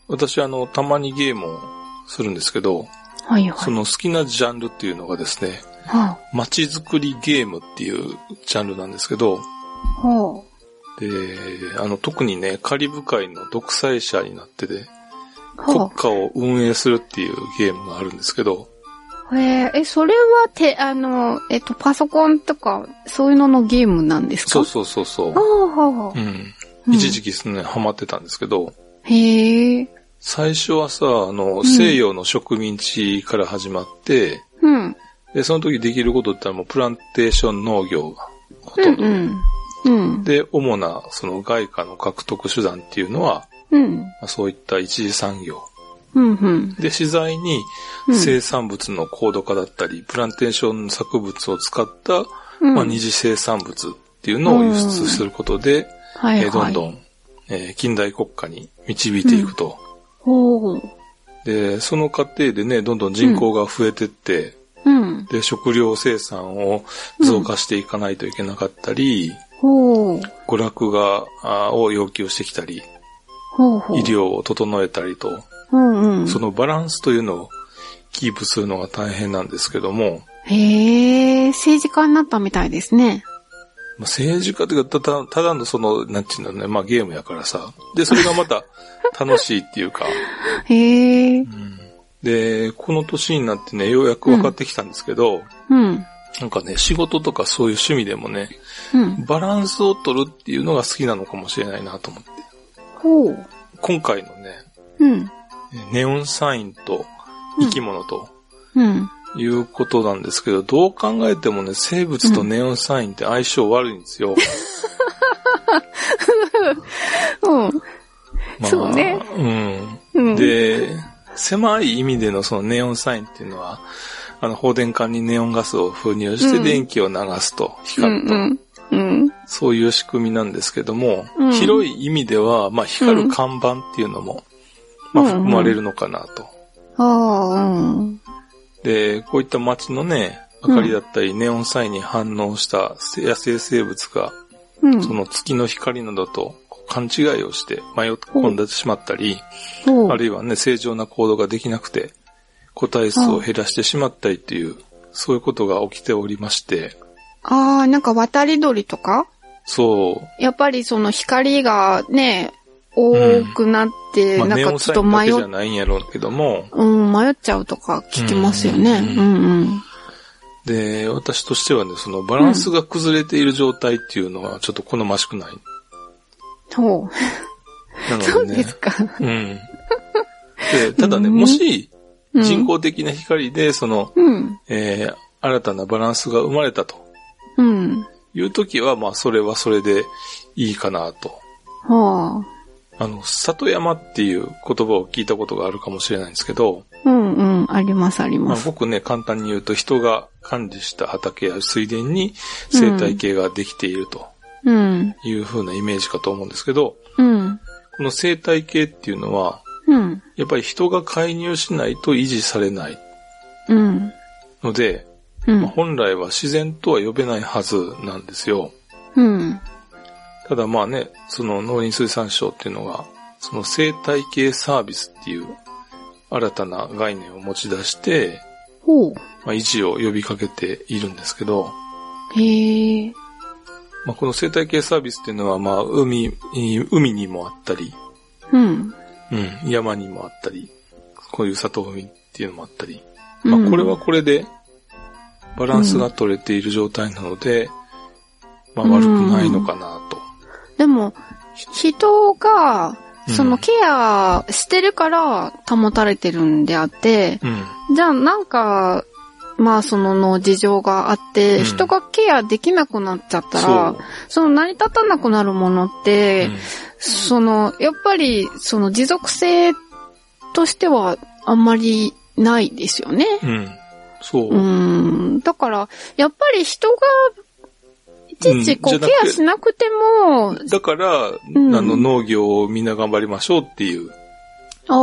[SPEAKER 2] 私あの、たまにゲームをするんですけど、
[SPEAKER 3] はいはい。
[SPEAKER 2] その好きなジャンルっていうのがですね、
[SPEAKER 3] は
[SPEAKER 2] 街づくりゲームっていうジャンルなんですけど、
[SPEAKER 3] あ、は
[SPEAKER 2] で、あの、特にね、カリブ海の独裁者になってて、
[SPEAKER 3] あ、
[SPEAKER 2] 国
[SPEAKER 3] は
[SPEAKER 2] 家を運営するっていうゲームがあるんですけど、
[SPEAKER 3] あ。えー、え、それはて、あの、えっと、パソコンとか、そういうののゲームなんですか？
[SPEAKER 2] そうそうそうそう
[SPEAKER 3] あ。あ、はあ。
[SPEAKER 2] うん。
[SPEAKER 3] うん
[SPEAKER 2] 一時期ですね、ハマってたんですけど、
[SPEAKER 3] へえ。
[SPEAKER 2] 最初はさ、あの、西洋の植民地から始まって、
[SPEAKER 3] うん。
[SPEAKER 2] で、その時できることってのはもうプランテーション農業がほとんど。
[SPEAKER 3] うん。うん。
[SPEAKER 2] で、主なその外貨の獲得手段っていうのは、
[SPEAKER 3] うん。
[SPEAKER 2] まあそういった一次産業。
[SPEAKER 3] うん。うん。
[SPEAKER 2] で、資材に
[SPEAKER 3] うん
[SPEAKER 2] 生産物の高度化だったり、プランテーション作物を使った、
[SPEAKER 3] うん
[SPEAKER 2] まあ、二次生産物っていうのを輸出することで、
[SPEAKER 3] はいはい。
[SPEAKER 2] えーどんどん、えー近代国家に導いていくと。で、その過程でね、どんどん人口が増えてって、
[SPEAKER 3] うん。
[SPEAKER 2] で、食料生産を増加していかないといけなかったり、
[SPEAKER 3] ほう。
[SPEAKER 2] 娯楽が、あーを要求してきたり、
[SPEAKER 3] ほうほう。
[SPEAKER 2] 医療を整えたりと、
[SPEAKER 3] うんうん。
[SPEAKER 2] そのバランスというのをキープするのが大変なんですけども、
[SPEAKER 3] へえ、政治家になったみたいですね。
[SPEAKER 2] まあ、政治家というか、ただ、ただのその、なんちゅうんだろうね、まあゲームやからさ。で、それがまた楽しいっていうか、
[SPEAKER 3] へえ。
[SPEAKER 2] で、この年になってね、ようやく分かってきたんですけど、
[SPEAKER 3] うん。
[SPEAKER 2] なんかね、仕事とかそういう趣味でもね、
[SPEAKER 3] うん。
[SPEAKER 2] バランスを取るっていうのが好きなのかもしれないなと思って。
[SPEAKER 3] ほう。
[SPEAKER 2] 今回のね、
[SPEAKER 3] うん。
[SPEAKER 2] ネオンサインと生き物と
[SPEAKER 3] うん。
[SPEAKER 2] いうことなんですけど、どう考えてもね、生物とネオンサインって相性悪いんですよ。
[SPEAKER 3] うん。
[SPEAKER 2] まあ
[SPEAKER 3] そうね。
[SPEAKER 2] うん。
[SPEAKER 3] うん。
[SPEAKER 2] で、狭い意味でのそのネオンサインっていうのは、あの、放電管にネオンガスを封入して
[SPEAKER 3] うん
[SPEAKER 2] 電気を流すと、
[SPEAKER 3] う
[SPEAKER 2] 光ると、
[SPEAKER 3] ん。うん。
[SPEAKER 2] そういう仕組みなんですけども、
[SPEAKER 3] うん
[SPEAKER 2] 広い意味では、まあ、光る看板っていうのも、まあ、
[SPEAKER 3] うん
[SPEAKER 2] 含まれるのかなと。
[SPEAKER 3] ああ、うん。
[SPEAKER 2] で、こういった街のね、明かりだったり、ネオンサインに反応した野生生物が、
[SPEAKER 3] うん。
[SPEAKER 2] その月の光などと勘違いをして迷い込んでしまったり、あるいはね、正常な行動ができなくて、個体数を減らしてしまったりっていう、そういうことが起きておりまして、
[SPEAKER 3] ああ、なんか渡り鳥とか？
[SPEAKER 2] そう、
[SPEAKER 3] やっぱりその光がね、多くなって、
[SPEAKER 2] まあ、ネオ
[SPEAKER 3] なんかちょっと迷っ、
[SPEAKER 2] けじゃないんやろうけども、
[SPEAKER 3] うん、迷っちゃうとか聞きますよね。
[SPEAKER 2] う
[SPEAKER 3] うんんうん。
[SPEAKER 2] で、私としてはね、そのバランスが崩れている状態っていうのはちょっと好ましくない。
[SPEAKER 3] ほ
[SPEAKER 2] な
[SPEAKER 3] う。そう
[SPEAKER 2] ので
[SPEAKER 3] すか。
[SPEAKER 2] うん。で、ただね、
[SPEAKER 3] うん
[SPEAKER 2] もし
[SPEAKER 3] うん
[SPEAKER 2] 人工的な光で、その、
[SPEAKER 3] うん。
[SPEAKER 2] えー新たなバランスが生まれたと
[SPEAKER 3] うん。
[SPEAKER 2] いう時は、まあ、それはそれでいいかなと。
[SPEAKER 3] はあ。
[SPEAKER 2] あの、里山っていう言葉を聞いたことがあるかもしれないんですけど、
[SPEAKER 3] うんうん。ありますあり
[SPEAKER 2] まあ、
[SPEAKER 3] ます。
[SPEAKER 2] 僕ね、簡単に言うと人が管理した畑や水田に生態系ができていると
[SPEAKER 3] うん。
[SPEAKER 2] いう風なイメージかと思うんですけど、
[SPEAKER 3] うん。
[SPEAKER 2] この生態系っていうのは、
[SPEAKER 3] うん。
[SPEAKER 2] やっぱり人が介入しないと維持されない
[SPEAKER 3] うん。
[SPEAKER 2] ので、
[SPEAKER 3] うん。
[SPEAKER 2] まあ本来は自然とは呼べないはずなんですよ。
[SPEAKER 3] うん。
[SPEAKER 2] ただまあね、その農林水産省っていうのが、その生態系サービスっていう新たな概念を持ち出して。まあ、維持を呼びかけているんですけど、
[SPEAKER 3] へえ。
[SPEAKER 2] まあ、この生態系サービスっていうのは、まあ、海、海にもあったり、
[SPEAKER 3] うん。
[SPEAKER 2] うん、山にもあったり、こういう里海っていうのもあったり、
[SPEAKER 3] うん
[SPEAKER 2] まあ、これはこれで、バランスが取れている状態なので、まあ、悪くないのかなと。
[SPEAKER 3] でも、ひ人が、
[SPEAKER 2] うん
[SPEAKER 3] そのケアしてるから保たれてるんであって、
[SPEAKER 2] うん。
[SPEAKER 3] じゃあなんか、まあそのの事情があって、
[SPEAKER 2] うん
[SPEAKER 3] 人がケアできなくなっちゃったら、その成り立たなくなるものって、
[SPEAKER 2] うん
[SPEAKER 3] その、やっぱりその持続性としてはあんまりないですよね。
[SPEAKER 2] うん。そう。
[SPEAKER 3] うーん。だから、やっぱり人が、いちいちこう、ケアしなくても、
[SPEAKER 2] だから、
[SPEAKER 3] ん
[SPEAKER 2] あの、農業をみんな頑張りましょうっていう、
[SPEAKER 3] ああ。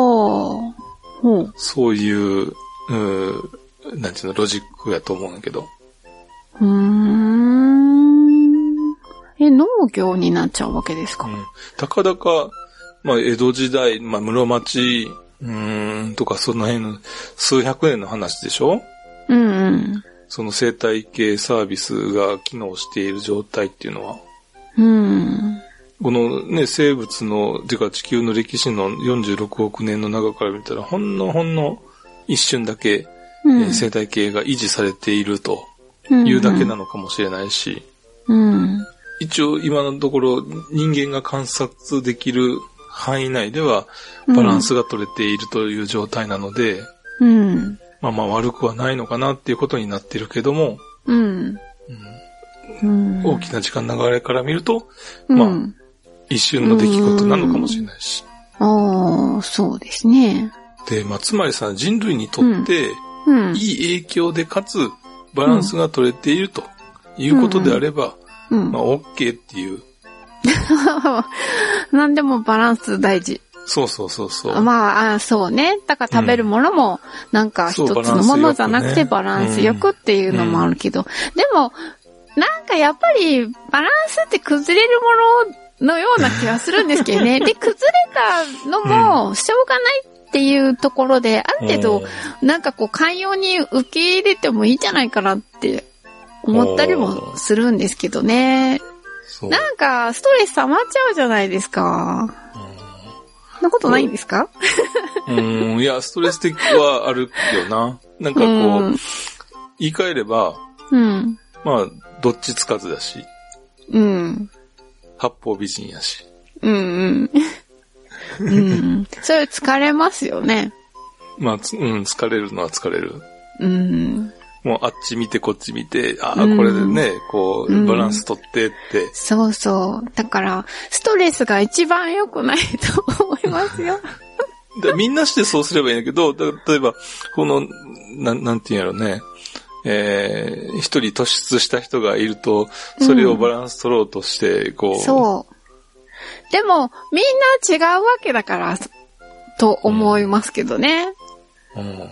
[SPEAKER 2] そういう、うーなんていうの、ロジックやと思うんだけど。
[SPEAKER 3] うーん。え、農業になっちゃうわけですか、
[SPEAKER 2] うん。たかだか、まあ、江戸時代、まあ、室町、うーん、とかその辺の数百年の話でしょ？
[SPEAKER 3] うん、うん
[SPEAKER 2] その生態系サービスが機能している状態っていうのは、
[SPEAKER 3] うん。
[SPEAKER 2] このね、生物の、てか地球の歴史の46億年の中から見たら、ほんのほんの一瞬だけ、
[SPEAKER 3] う
[SPEAKER 2] 生態系が維持されていると
[SPEAKER 3] うん
[SPEAKER 2] いうだけなのかもしれないし、
[SPEAKER 3] うん。
[SPEAKER 2] 一応今のところ人間が観察できる範囲内ではバランスが取れているという状態なので、
[SPEAKER 3] うん。
[SPEAKER 2] まあまあ悪くはないのかなっていうことになってるけども。大きな時間の流れから見ると、
[SPEAKER 3] うん
[SPEAKER 2] まあ一瞬の出来事なのかもしれないし。
[SPEAKER 3] ああ、そうですね。
[SPEAKER 2] で、まあつまりさ、人類にとって
[SPEAKER 3] うん。
[SPEAKER 2] いい影響でかつバランスが取れているということであれば、
[SPEAKER 3] うん
[SPEAKER 2] まあ OK っていう。
[SPEAKER 3] 何でもバランス大事。
[SPEAKER 2] そうそうそうそう。
[SPEAKER 3] まあ、あそうね。だから食べるものも、なんか一つのものじゃなくてバ
[SPEAKER 2] バランスよく
[SPEAKER 3] っていうのもあるけど、でも、なんかやっぱりバランスって崩れるもののような気がするんですけどね。で、崩れたのもしょうがないっていうところで、ある程度、なんかこう寛容に受け入れてもいいんじゃないかなって思ったりもするんですけどね。なんかストレス溜まっちゃうじゃないですか。そんなことないんですか？
[SPEAKER 2] うん、いや、ストレス的はあるよな。なんかこう、
[SPEAKER 3] うん
[SPEAKER 2] 言い換えれば、
[SPEAKER 3] うん。
[SPEAKER 2] まあ、どっちつかずだし、
[SPEAKER 3] うん。
[SPEAKER 2] 八方美人やし。
[SPEAKER 3] うんうん。うん。それ疲れますよね。
[SPEAKER 2] まあ、つうん、疲れるのは疲れる。
[SPEAKER 3] うん。
[SPEAKER 2] もうあっち見てこっち見て、ああ、
[SPEAKER 3] うん
[SPEAKER 2] これでね、こう、
[SPEAKER 3] うん
[SPEAKER 2] バランス取ってって。
[SPEAKER 3] そうそう。だから、ストレスが一番良くないと思いますよ。
[SPEAKER 2] でみんなしてそうすればいいんだけど、だ例えば、この、なん、なんていうんやろね。えー、一人突出した人がいると、それをバランス取ろうとして、こう、
[SPEAKER 3] そう。でも、みんな違うわけだから、と思いますけどね。
[SPEAKER 2] うん。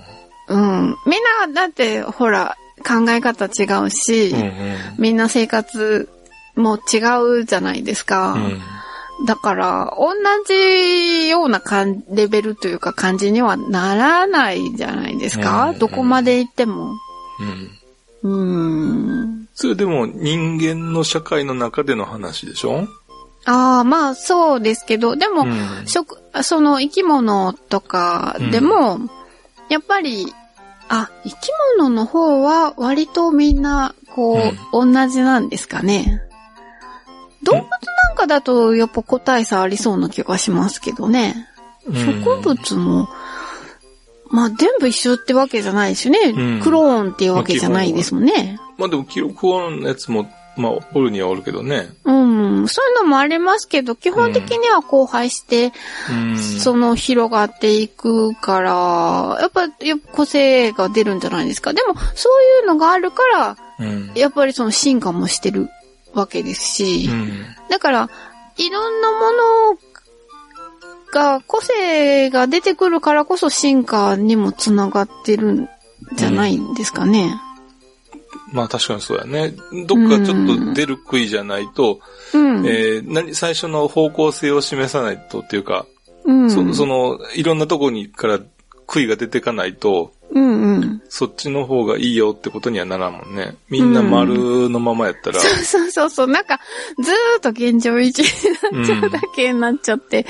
[SPEAKER 3] うん。みんな、だって、ほら、考え方違うし、
[SPEAKER 2] うんうん。
[SPEAKER 3] みんな生活も違うじゃないですか。
[SPEAKER 2] うん
[SPEAKER 3] だから、同じような感レベルというか感じにはならないじゃないですか。
[SPEAKER 2] うん
[SPEAKER 3] どこまで行っても。
[SPEAKER 2] うん。
[SPEAKER 3] うーん。
[SPEAKER 2] それでも人間の社会の中での話でしょ？
[SPEAKER 3] ああ、まあそうですけど、でも、
[SPEAKER 2] うん
[SPEAKER 3] 食、その生き物とかでも、やっぱり、あ、生き物の方は割とみんな、こう、同じなんですかね。動物なんかだと、やっぱ個体差ありそうな気がしますけどね。植物も、まあ全部一緒ってわけじゃないしね。
[SPEAKER 2] うん
[SPEAKER 3] クローンっていうわけじゃないですもんね。
[SPEAKER 2] まあでも記録はのやつも、まあ、おるにはおるけどね。
[SPEAKER 3] うん。そういうのもありますけど、基本的には交配して、
[SPEAKER 2] うん。
[SPEAKER 3] その広がっていくから、やっぱ、やっぱ個性が出るんじゃないですか。でも、そういうのがあるから、
[SPEAKER 2] うん。
[SPEAKER 3] やっぱりその進化もしてるわけですし、
[SPEAKER 2] うん。
[SPEAKER 3] だから、いろんなものが、個性が出てくるからこそ進化にもつながってるんじゃないんですかね。
[SPEAKER 2] まあ確かにそうやね。どっかちょっと出る杭じゃないと、
[SPEAKER 3] うん。
[SPEAKER 2] えー、何、最初の方向性を示さないとっていうか、
[SPEAKER 3] うん。
[SPEAKER 2] そその、いろんなとこにから杭が出てかないと、
[SPEAKER 3] うんうん。
[SPEAKER 2] そっちの方がいいよってことにはならんもんね。みんな丸のままやったら、
[SPEAKER 3] そうそうそうそう。なんか、ずーっと現状維持になっちゃうだけになっちゃって。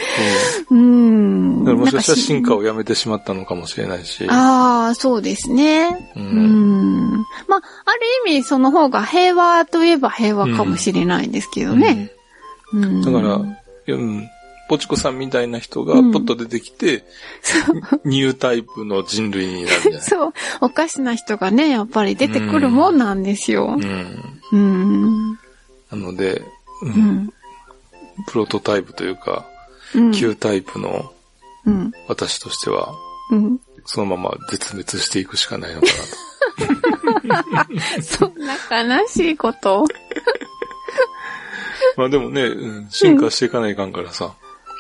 [SPEAKER 3] うん。
[SPEAKER 2] だからもしかしたら進化をやめてしまったのかもしれないし。
[SPEAKER 3] ああ、そうですね。
[SPEAKER 2] う
[SPEAKER 3] うんん。まあ、ある意味その方が平和といえば平和かもしれないですけどね。うん。
[SPEAKER 2] だから、うん、ポチコさんみたいな人が
[SPEAKER 3] うん
[SPEAKER 2] ポッと出てきて、ニュータイプの人類になるんじゃない
[SPEAKER 3] そう、おかしな人がね、やっぱり出てくるもんなんですよ
[SPEAKER 2] う。ん。
[SPEAKER 3] うん。
[SPEAKER 2] なので、う、
[SPEAKER 3] うんん。
[SPEAKER 2] プロトタイプというか、
[SPEAKER 3] うん。
[SPEAKER 2] 旧タイプの
[SPEAKER 3] うん。
[SPEAKER 2] 私としては、
[SPEAKER 3] うん。
[SPEAKER 2] そのまま絶滅していくしかないのかなと。
[SPEAKER 3] そんな悲しいこと？
[SPEAKER 2] まあでもね、うん進化していかないかんからさ、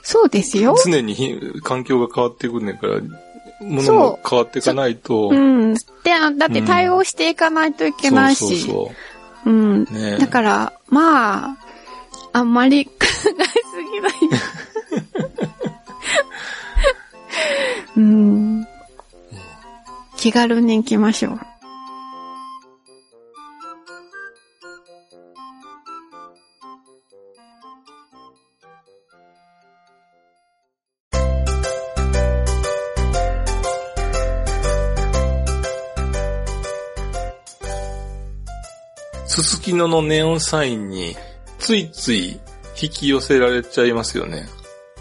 [SPEAKER 3] そうですよ。
[SPEAKER 2] 常にひ環境が変わっていくねんから、ものも変わっていかないと、
[SPEAKER 3] うん。で、だって対応していかないといけないし。
[SPEAKER 2] そうそう
[SPEAKER 3] うん。
[SPEAKER 2] そう。ね
[SPEAKER 3] だから、まあ、あんまり考えすぎない。うん。気軽に行きましょう。
[SPEAKER 2] すすきののネオンサインに、ついつい引き寄せられちゃいますよね。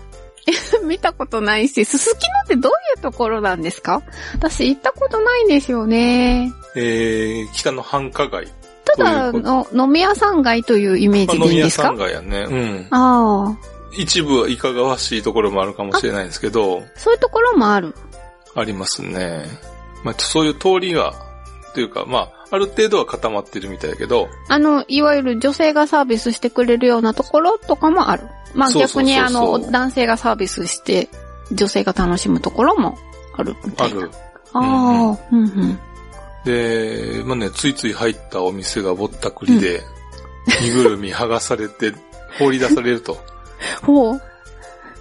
[SPEAKER 3] 見たことないし、すすきのってどういうところなんですか？私行ったことないんですよね。
[SPEAKER 2] えー、北の繁華街。
[SPEAKER 3] ただの、飲み屋さん街というイメー
[SPEAKER 2] まあ
[SPEAKER 3] ジでいいんですか？
[SPEAKER 2] 飲み屋さん街やね。うん。
[SPEAKER 3] ああ、
[SPEAKER 2] 一部はいかがわしいところもあるかもしれないですけど、
[SPEAKER 3] そういうところもある。
[SPEAKER 2] ありますね。まあ、そういう通りが、というか、まあ、ある程度は固まってるみたいだけど、
[SPEAKER 3] あの、いわゆる女性がサービスしてくれるようなところとかもある。まあ逆にあの、男性がサービスして、女性が楽しむところもあるみたいな。
[SPEAKER 2] ある。
[SPEAKER 3] ああ、うんうん。
[SPEAKER 2] で、まあね、ついつい入ったお店がぼったくりで、身ぐるみ剥がされて、放り出されると
[SPEAKER 3] ほう。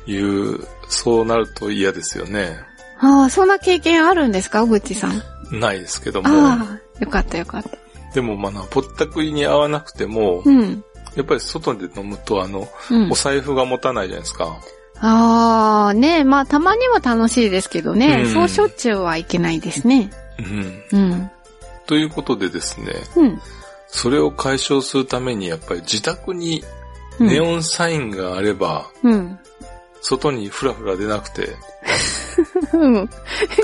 [SPEAKER 2] いう、そうなると嫌ですよね。
[SPEAKER 3] ああ、そんな経験あるんですかぐっちさん？
[SPEAKER 2] ないですけども。
[SPEAKER 3] ああ、よかったよかった。
[SPEAKER 2] でもまあな、ぼったくりに合わなくても、
[SPEAKER 3] うん。
[SPEAKER 2] やっぱり外で飲むと、あの、
[SPEAKER 3] うん
[SPEAKER 2] お。財布が持たないじゃないですか。
[SPEAKER 3] ああ、ねまあたまには楽しいですけどね、
[SPEAKER 2] うん
[SPEAKER 3] そうしょっちゅうはいけないですね。
[SPEAKER 2] うん。
[SPEAKER 3] うん。
[SPEAKER 2] ということでですね、
[SPEAKER 3] うん。
[SPEAKER 2] それを解消するために、やっぱり自宅に
[SPEAKER 3] うん
[SPEAKER 2] ネオンサインがあれば、
[SPEAKER 3] うん。
[SPEAKER 2] 外にふらふら出なくて
[SPEAKER 3] うん。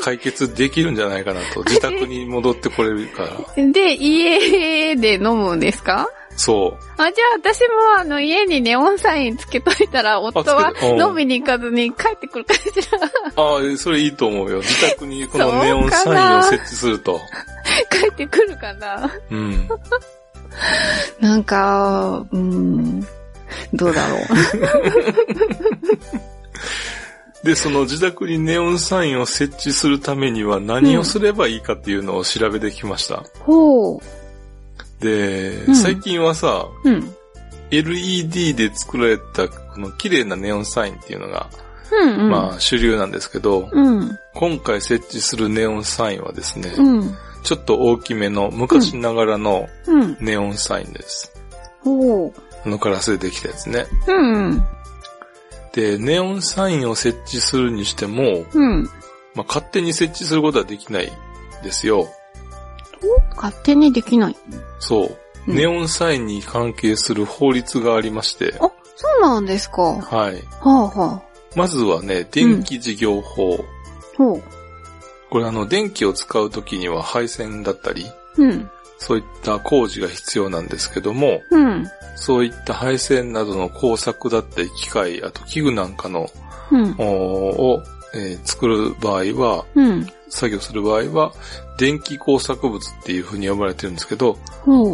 [SPEAKER 2] 解決できるんじゃないかなと。自宅に戻ってこれるから。
[SPEAKER 3] で、家で飲むんですか？
[SPEAKER 2] そ
[SPEAKER 3] あ、じゃあ私もあの家にネオンサインつけといたら、夫は飲みに行かずに帰ってくるかしら。
[SPEAKER 2] う。ああ、それいいと思うよ。自宅にこのネオンサインを設置すると。
[SPEAKER 3] 帰ってくるかな
[SPEAKER 2] うん。
[SPEAKER 3] なんか、うん、どうだろう。
[SPEAKER 2] で、その自宅にネオンサインを設置するためには何をすればいいかっていうのを調べてきました。
[SPEAKER 3] ほう。
[SPEAKER 2] で、
[SPEAKER 3] うん
[SPEAKER 2] 最近はさ、
[SPEAKER 3] うん。
[SPEAKER 2] LED で作られたこの綺麗なネオンサインっていうのが、
[SPEAKER 3] うん、うん。
[SPEAKER 2] まあ主流なんですけど、
[SPEAKER 3] うん。
[SPEAKER 2] 今回設置するネオンサインはですね、
[SPEAKER 3] うん。
[SPEAKER 2] ちょっと大きめの昔ながらの
[SPEAKER 3] うん。
[SPEAKER 2] ネオンサインです。
[SPEAKER 3] ほう。
[SPEAKER 2] あのガラスでできたやつね。
[SPEAKER 3] うん。
[SPEAKER 2] で、ネオンサインを設置するにしても、
[SPEAKER 3] うん。
[SPEAKER 2] まあ、勝手に設置することはできないですよ。
[SPEAKER 3] 勝手にできない。
[SPEAKER 2] そう。
[SPEAKER 3] うん
[SPEAKER 2] ネオンサインに関係する法律がありまして、
[SPEAKER 3] あ、そうなんですか。は
[SPEAKER 2] はい。
[SPEAKER 3] あはあ。
[SPEAKER 2] まずはね、電気事業法。
[SPEAKER 3] ほう。
[SPEAKER 2] これあの、電気を使うときには配線だったり、
[SPEAKER 3] うん。
[SPEAKER 2] そういった工事が必要なんですけども、
[SPEAKER 3] うん。
[SPEAKER 2] そういった配線などの工作だったり、機械、あと器具なんかの、
[SPEAKER 3] うん。
[SPEAKER 2] おを、えー作る場合は、
[SPEAKER 3] うん。
[SPEAKER 2] 作業する場合は、電気工作物っていう風に呼ばれてるんですけど。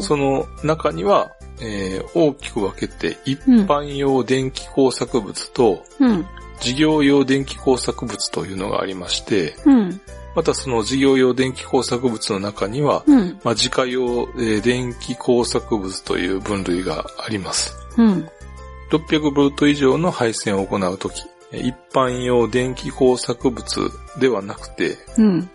[SPEAKER 2] その中には、えー大きく分けて、一般用電気工作物と、
[SPEAKER 3] うん。
[SPEAKER 2] 事業用電気工作物というのがありまして、
[SPEAKER 3] うん。
[SPEAKER 2] またその事業用電気工作物の中には、
[SPEAKER 3] うん。
[SPEAKER 2] まあ、自家用、えー電気工作物という分類があります。
[SPEAKER 3] うん。
[SPEAKER 2] 600V 以上の配線を行うとき、えー一般用電気工作物ではなくて、
[SPEAKER 3] うん。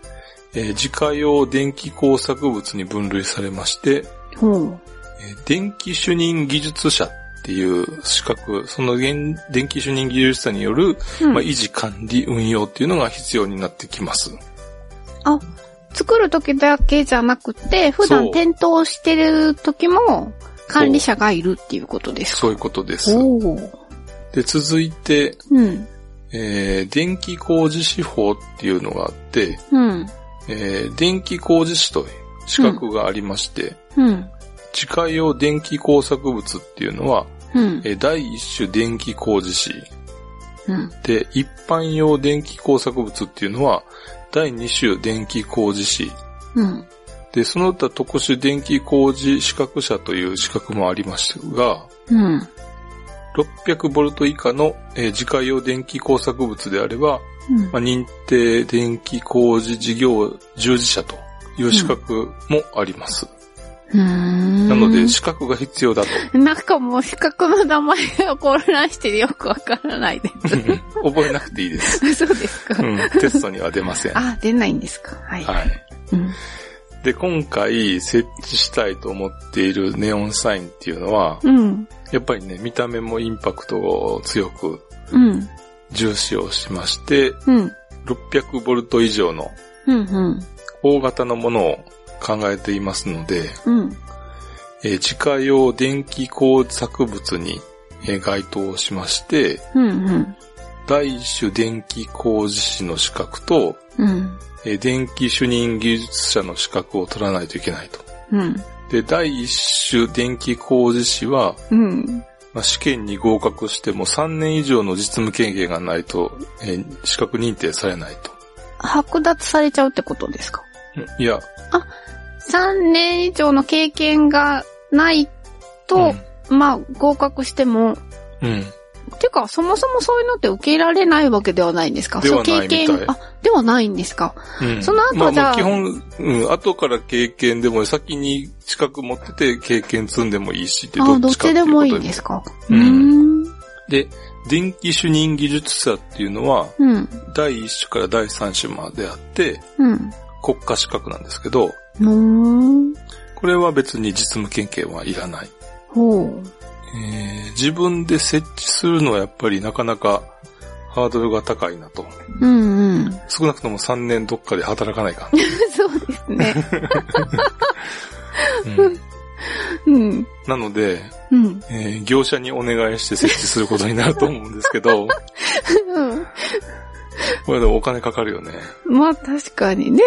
[SPEAKER 2] えー自家用電気工作物に分類されまして、
[SPEAKER 3] ほう。
[SPEAKER 2] えー電気主任技術者っていう資格、その現電気主任技術者による、
[SPEAKER 3] うん
[SPEAKER 2] まあ、維持管理運用っていうのが必要になってきます。
[SPEAKER 3] あ、作る時だけじゃなくて、普段点灯してる時も管理者がいるっていうことですか？
[SPEAKER 2] そういうことです。で、続いて、
[SPEAKER 3] うん。
[SPEAKER 2] えー電気工事士法っていうのがあって、
[SPEAKER 3] うん。
[SPEAKER 2] えー電気工事士という資格がありまして、
[SPEAKER 3] うん。
[SPEAKER 2] 自家用電気工作物っていうのは、
[SPEAKER 3] うん。
[SPEAKER 2] えー第一種電気工事士
[SPEAKER 3] うん。
[SPEAKER 2] で、一般用電気工作物っていうのは、第2種電気工事士。
[SPEAKER 3] うん。
[SPEAKER 2] で、その他特殊電気工事資格者という資格もありますが、
[SPEAKER 3] うん。
[SPEAKER 2] 600ボルト以下の、えー自家用電気工作物であれば、
[SPEAKER 3] うん
[SPEAKER 2] まあ、認定電気工事事業従事者という資格もあります。
[SPEAKER 3] うーん。
[SPEAKER 2] なので、資格が必要だと。
[SPEAKER 3] なんかもう資格の名前が混乱しててよくわからないで
[SPEAKER 2] 覚えなくていいです。
[SPEAKER 3] す。そうですか。
[SPEAKER 2] うん、テストには出ません。は
[SPEAKER 3] あ、出ないんですか。はい。
[SPEAKER 2] い。
[SPEAKER 3] うん。
[SPEAKER 2] で、今回設置したいと思っているネオンサインっていうのは、
[SPEAKER 3] うん。
[SPEAKER 2] やっぱりね、見た目もインパクトを強く
[SPEAKER 3] うん。
[SPEAKER 2] 重視をしまして、
[SPEAKER 3] うん。
[SPEAKER 2] 600ボルト以上の。大型のものを考えていますので、
[SPEAKER 3] うん。
[SPEAKER 2] えー自家用電気工作物に、えー該当しまして、
[SPEAKER 3] うん。うん。
[SPEAKER 2] 第一種電気工事士の資格と、
[SPEAKER 3] うん。
[SPEAKER 2] えー電気主任技術者の資格を取らないといけないと。
[SPEAKER 3] うん。
[SPEAKER 2] で、第一種電気工事士は、
[SPEAKER 3] うん。
[SPEAKER 2] まあ、試験に合格しても3年以上の実務経験がないと、えー資格認定されないと。
[SPEAKER 3] 剥奪されちゃうってことですか？
[SPEAKER 2] いや、
[SPEAKER 3] ?3 年以上の経験がないと、まあ、合格しても、
[SPEAKER 2] うん。うん。
[SPEAKER 3] てか、そもそもそういうのって受け入れられないわけではないんですか？
[SPEAKER 2] ではない
[SPEAKER 3] そう経験
[SPEAKER 2] みたい
[SPEAKER 3] あ、ではないんですか？
[SPEAKER 2] うん
[SPEAKER 3] その後
[SPEAKER 2] まあ
[SPEAKER 3] じゃあ
[SPEAKER 2] まあ基本、うん、後から経験でも先に資格持ってて経験積んでもいいしって
[SPEAKER 3] あ、どっ
[SPEAKER 2] かっていう
[SPEAKER 3] ちでもいい
[SPEAKER 2] こと
[SPEAKER 3] んですか？
[SPEAKER 2] う
[SPEAKER 3] うんん。
[SPEAKER 2] で、電気主任技術者っていうのは、
[SPEAKER 3] うん。
[SPEAKER 2] 第1種から第3種まであって、
[SPEAKER 3] うん。
[SPEAKER 2] 国家資格なんですけど、
[SPEAKER 3] うん。
[SPEAKER 2] これは別に実務経験はいらない。
[SPEAKER 3] ほう。
[SPEAKER 2] えー自分で設置するのはやっぱりなかなかハードルが高いなと。
[SPEAKER 3] うんうん。
[SPEAKER 2] 少なくとも3年どっかで働かないかん。
[SPEAKER 3] そうですね。
[SPEAKER 2] うん
[SPEAKER 3] うん。
[SPEAKER 2] なので、
[SPEAKER 3] うん。
[SPEAKER 2] えー業者にお願いして設置することになると思うんですけど、
[SPEAKER 3] うん。
[SPEAKER 2] これでもお金かかるよね。
[SPEAKER 3] まあ確かにね。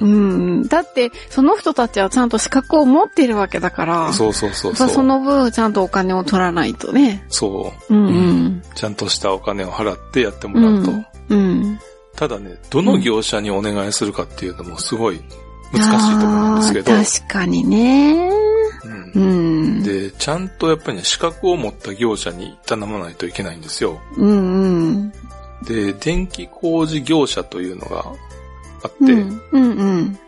[SPEAKER 2] う
[SPEAKER 3] うん。だって、その人たちはちゃんと資格を持っているわけだから。
[SPEAKER 2] ん、そうそうそう
[SPEAKER 3] そ
[SPEAKER 2] そうう。
[SPEAKER 3] その分ちゃんとお金を取らないとね。
[SPEAKER 2] そう。
[SPEAKER 3] うんうん。
[SPEAKER 2] ちゃんとしたお金を払ってやってもらうと。
[SPEAKER 3] うん。うん。
[SPEAKER 2] ただね、どの業者にお願いするかっていうのもすごい難しいと思うんですけど
[SPEAKER 3] 確かにね。
[SPEAKER 2] うん
[SPEAKER 3] うん。
[SPEAKER 2] で、ちゃんとやっぱりね、資格を持った業者に頼まないといけないんですよ。
[SPEAKER 3] うんうん。
[SPEAKER 2] で、電気工事業者というのがあって、
[SPEAKER 3] うんうんうん。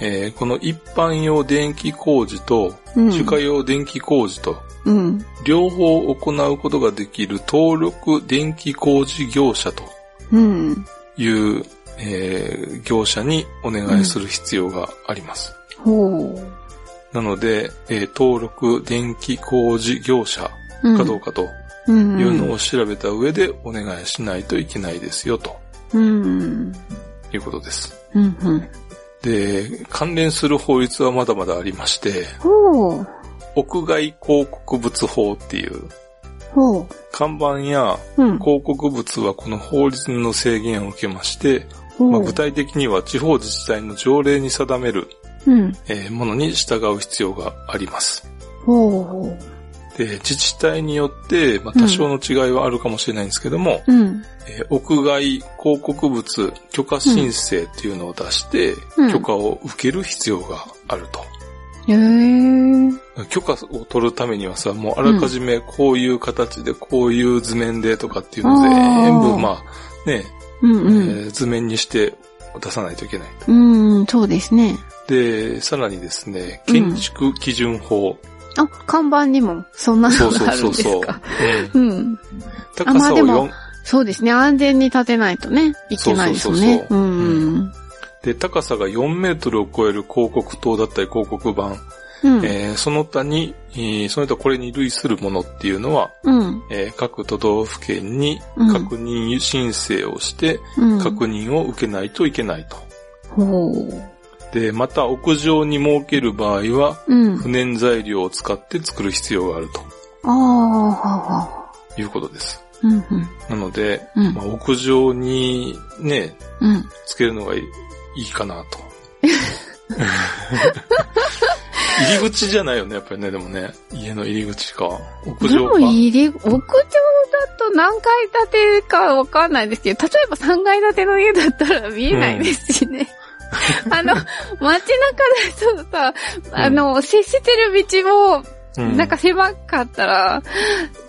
[SPEAKER 2] えーこの一般用電気工事と、
[SPEAKER 3] うん
[SPEAKER 2] 自家用電気工事と、
[SPEAKER 3] うん。
[SPEAKER 2] 両方行うことができる登録電気工事業者と
[SPEAKER 3] うん。
[SPEAKER 2] いう、えー業者にお願いする必要があります。
[SPEAKER 3] ほ
[SPEAKER 2] なので、えー登録電気工事業者
[SPEAKER 3] う。
[SPEAKER 2] かどうかと
[SPEAKER 3] う
[SPEAKER 2] いう
[SPEAKER 3] ん。
[SPEAKER 2] のを調べた上でお願いしないといけないですよと
[SPEAKER 3] うん。
[SPEAKER 2] いうことです。
[SPEAKER 3] うん。うん。
[SPEAKER 2] で、関連する法律はまだまだありまして。屋外広告物法っていう。看板や
[SPEAKER 3] うん。
[SPEAKER 2] 広告物はこの法律の制限を受けまして、まあ、具体的には地方自治体の条例に定める、
[SPEAKER 3] うん。
[SPEAKER 2] えーものに従う必要があります。
[SPEAKER 3] ほ
[SPEAKER 2] で、自治体によって、まあ、多少の違いはあるかもしれないんですけども、
[SPEAKER 3] う。うん。
[SPEAKER 2] えー屋外広告物許可申請っていうのを出して、
[SPEAKER 3] うん
[SPEAKER 2] 許可を受ける必要があると。
[SPEAKER 3] へえ。
[SPEAKER 2] 許可を取るためにはさ、もうあらかじめこういう形で、こういう図面でとかっていうのを全部、まあ、ね、
[SPEAKER 3] うん
[SPEAKER 2] え
[SPEAKER 3] うん。
[SPEAKER 2] ー図面にして出さないといけない。
[SPEAKER 3] うん、そうですね。
[SPEAKER 2] で、さらにですね、建築基準法。
[SPEAKER 3] あ、看板にもそんな
[SPEAKER 2] そうそう
[SPEAKER 3] のがあるんです
[SPEAKER 2] そうそう。
[SPEAKER 3] か。
[SPEAKER 2] うん
[SPEAKER 3] うん。
[SPEAKER 2] 高さを
[SPEAKER 3] あまあでも
[SPEAKER 2] 4、
[SPEAKER 3] そうですね。安全に立てないとね、いけないですよね。
[SPEAKER 2] そうそうそうそう
[SPEAKER 3] うん。
[SPEAKER 2] で、高さが4メートルを超える広告塔だったり広告板、
[SPEAKER 3] うん。
[SPEAKER 2] えーその他に、えーその他これに類するものっていうのは、
[SPEAKER 3] うん。
[SPEAKER 2] えー各都道府県に
[SPEAKER 3] うん
[SPEAKER 2] 確認申請をして、
[SPEAKER 3] うん。
[SPEAKER 2] 確認を受けないといけないと。
[SPEAKER 3] ほう。
[SPEAKER 2] で、また屋上に設ける場合は、
[SPEAKER 3] うん。
[SPEAKER 2] 不燃材料を使って作る必要がある
[SPEAKER 3] ああ、はは。
[SPEAKER 2] ということです。
[SPEAKER 3] うん、うん。
[SPEAKER 2] なので、
[SPEAKER 3] うん
[SPEAKER 2] まあ、屋上にね、
[SPEAKER 3] うん。
[SPEAKER 2] つけるのがいいいかなと。入り口じゃないよね、やっぱりね、でもね。家の入り口か。屋
[SPEAKER 3] でも
[SPEAKER 2] 上か。
[SPEAKER 3] 入り、屋上だだと何階建てかわかんないですけど、例えば3階建ての家だったら見えないですしね。あの、街中だとさ、あの、接してる道も、
[SPEAKER 2] うん
[SPEAKER 3] なんか狭かったら、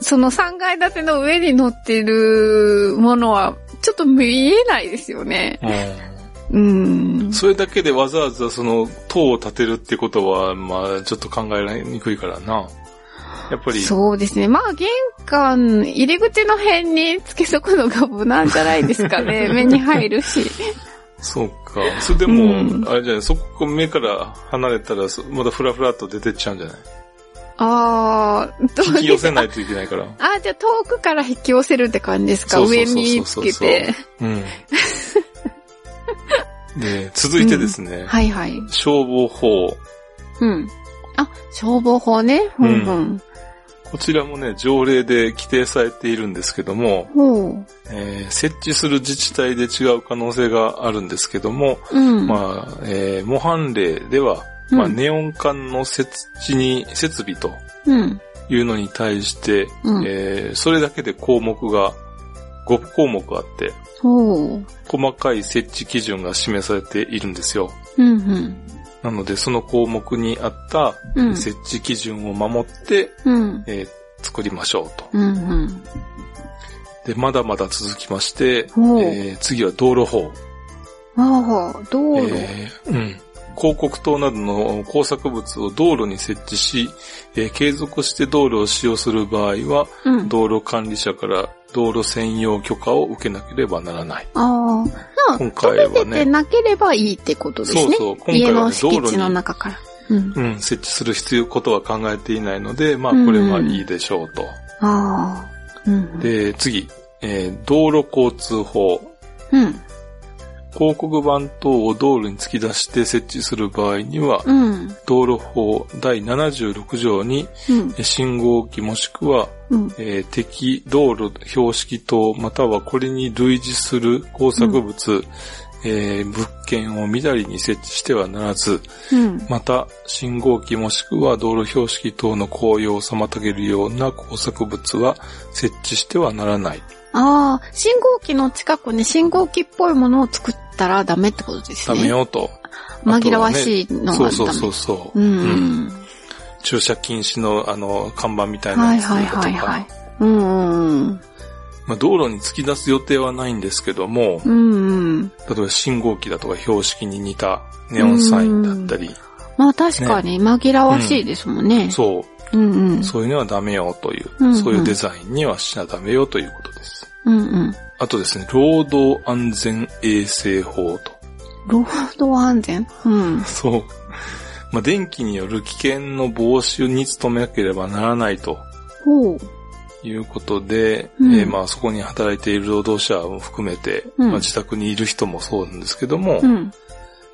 [SPEAKER 3] その3階建ての上に乗ってるものは、ちょっと見えないですよね。
[SPEAKER 2] うん
[SPEAKER 3] うん。
[SPEAKER 2] それだけでわざわざその塔を建てるってことは、まあちょっと考えにくいからな。やっぱり、
[SPEAKER 3] そうですね。まあ、玄関、入り口の辺につけとくのが無難じゃないですかね。目に入るし。
[SPEAKER 2] そうか。それでも、
[SPEAKER 3] うん
[SPEAKER 2] あれじゃない、そこ目から離れたら、そまだフラフラっと出てっちゃうんじゃない？
[SPEAKER 3] あー、どう
[SPEAKER 2] 引き寄せないといけないから。
[SPEAKER 3] あー、じゃあ遠くから引き寄せるって感じですか？
[SPEAKER 2] そうそう
[SPEAKER 3] 上
[SPEAKER 2] そうそう
[SPEAKER 3] につけて。
[SPEAKER 2] うん。で、続いてですね、
[SPEAKER 3] はいはい。
[SPEAKER 2] 消防法。
[SPEAKER 3] うん。あ、消防法ね。ふんふん。
[SPEAKER 2] こちらもね、条例で規定されているんですけども。えー設置する自治体で違う可能性があるんですけども、
[SPEAKER 3] うん。
[SPEAKER 2] まあ、えー模範例では、
[SPEAKER 3] うん
[SPEAKER 2] まあ、ネオン管の設置に、設備と
[SPEAKER 3] うん。
[SPEAKER 2] いうのに対して、
[SPEAKER 3] うん
[SPEAKER 2] えーそれだけで項目が5項目あって。細かい設置基準が示されているんですよ。
[SPEAKER 3] うんうん。
[SPEAKER 2] なので、その項目にあった
[SPEAKER 3] うん。
[SPEAKER 2] 設置基準を守って、
[SPEAKER 3] うん。
[SPEAKER 2] えー作りましょうと。
[SPEAKER 3] うんうん。
[SPEAKER 2] で、まだまだ続きまして、えー次は道路法。
[SPEAKER 3] ああ、道路。
[SPEAKER 2] えーうん。広告塔などの工作物を道路に設置し、えー継続して道路を使用する場合は、
[SPEAKER 3] うん。
[SPEAKER 2] 道路管理者から道路専用許可を受けなければならない。
[SPEAKER 3] ああ。
[SPEAKER 2] 今回はね
[SPEAKER 3] てなければいいってことですね。
[SPEAKER 2] そうそう今回はね
[SPEAKER 3] 家の敷地の中から。うん。
[SPEAKER 2] うん、設置する必要ことは考えていないので、まあこれはいいでしょうと。
[SPEAKER 3] ああ。うん。
[SPEAKER 2] で、次、えー道路交通法。
[SPEAKER 3] うん。
[SPEAKER 2] 広告板等を道路に突き出して設置する場合には、
[SPEAKER 3] うん。
[SPEAKER 2] 道路法第76条に
[SPEAKER 3] うん。
[SPEAKER 2] え信号機もしくは、
[SPEAKER 3] うん。
[SPEAKER 2] えー敵道路標識灯またはこれに類似する工作物、えー物件をみだりに設置してはならず、
[SPEAKER 3] うん。
[SPEAKER 2] また信号機もしくは道路標識灯の紅葉を妨げるような工作物は設置してはならない。
[SPEAKER 3] ああ、信号機の近くに信号機っぽいものを作ったらダメってことです
[SPEAKER 2] ダ
[SPEAKER 3] ね。
[SPEAKER 2] メよと。
[SPEAKER 3] 紛らわしいのがダメ。
[SPEAKER 2] そうそうそうそう。
[SPEAKER 3] う
[SPEAKER 2] うん
[SPEAKER 3] ん。
[SPEAKER 2] 駐車禁止のあの看板みたいなやつと
[SPEAKER 3] はいはいはい
[SPEAKER 2] か
[SPEAKER 3] はい。うんうん
[SPEAKER 2] まあ、道路に突き出す予定はないんですけども、
[SPEAKER 3] うん。うんうん。
[SPEAKER 2] 例えば信号機だとか標識に似たネオンサインだったり、
[SPEAKER 3] まあ確かに紛らわしいですもんね。
[SPEAKER 2] そう、
[SPEAKER 3] うんうん。
[SPEAKER 2] そういうのはダメよという、
[SPEAKER 3] うんうん
[SPEAKER 2] そういうデザインにはしちゃダメよということです。
[SPEAKER 3] うんうん。
[SPEAKER 2] あとですね、労働安全衛生法と。
[SPEAKER 3] 労働安全？うん。
[SPEAKER 2] そう。まあ、電気による危険の防止に努めなければならないと
[SPEAKER 3] ほう。
[SPEAKER 2] いうことで、
[SPEAKER 3] うん
[SPEAKER 2] えーまあそこに働いている労働者も含めて、
[SPEAKER 3] うん
[SPEAKER 2] まあ、自宅にいる人もそうなんですけども、
[SPEAKER 3] うん。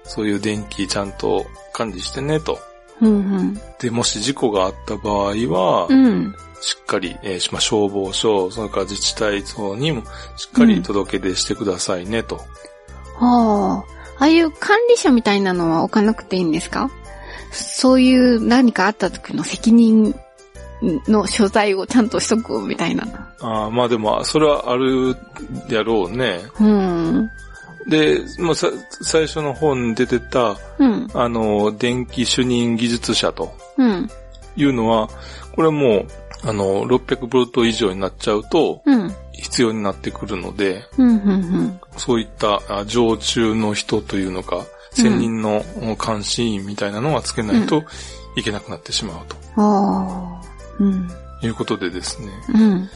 [SPEAKER 2] そういう電気ちゃんと管理してねと。
[SPEAKER 3] うんうん。
[SPEAKER 2] で、もし事故があった場合は、
[SPEAKER 3] うん。
[SPEAKER 2] しっかり、えーまあ、消防署、それから自治体等にもしっかり届け出してくださいねと。
[SPEAKER 3] はあ。ああいう管理者みたいなのは置かなくていいんですか？そういう何かあった時の責任の所在をちゃんとしとくみたいな。
[SPEAKER 2] あーまあでも、それはあるやろうね。
[SPEAKER 3] うん。
[SPEAKER 2] で、まあ、さ最初の本に出てた、
[SPEAKER 3] うん。
[SPEAKER 2] あの、電気主任技術者と
[SPEAKER 3] うん。
[SPEAKER 2] いうのは、これはもう、あの、600ボルト以上になっちゃうと、
[SPEAKER 3] うん。
[SPEAKER 2] 必要になってくるので、
[SPEAKER 3] うん。うん。
[SPEAKER 2] そういったあ常駐の人というのか、専任の監視員みたいなのはつけないといけなくなってしまうと。
[SPEAKER 3] うん。
[SPEAKER 2] いうことでですね、
[SPEAKER 3] うん。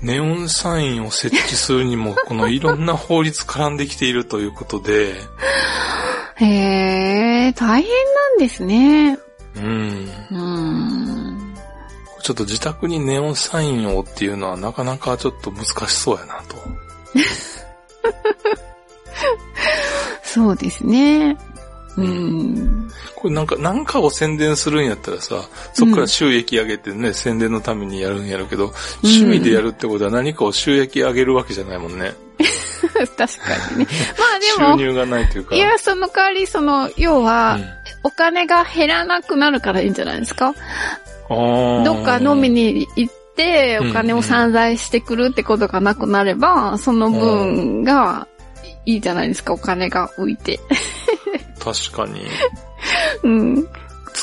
[SPEAKER 2] ネオンサインを設置するにも、このいろんな法律絡んできているということで、
[SPEAKER 3] へえ、大変なんですね。
[SPEAKER 2] うん。
[SPEAKER 3] うん。
[SPEAKER 2] ちょっと自宅にネオンサインをっていうのはなかなかちょっと難しそうやなと。
[SPEAKER 3] そうですね。うん。
[SPEAKER 2] これなんか、なんかを宣伝するんやったらさ、そこから収益上げてね、宣伝のためにやるんやるけど、趣味でやるってことは何かを収益上げるわけじゃないもんね。
[SPEAKER 3] 確かにね。まあでも、
[SPEAKER 2] 収入がないというか。
[SPEAKER 3] いや、その代わり、その、要は、
[SPEAKER 2] うん
[SPEAKER 3] お金が減らなくなるからいいんじゃないですか？どっか飲みに行っってお金を散財してくるってことがなくなれば、その分がいいじゃないですか、お金が浮いて。
[SPEAKER 2] 確かに。
[SPEAKER 3] うん。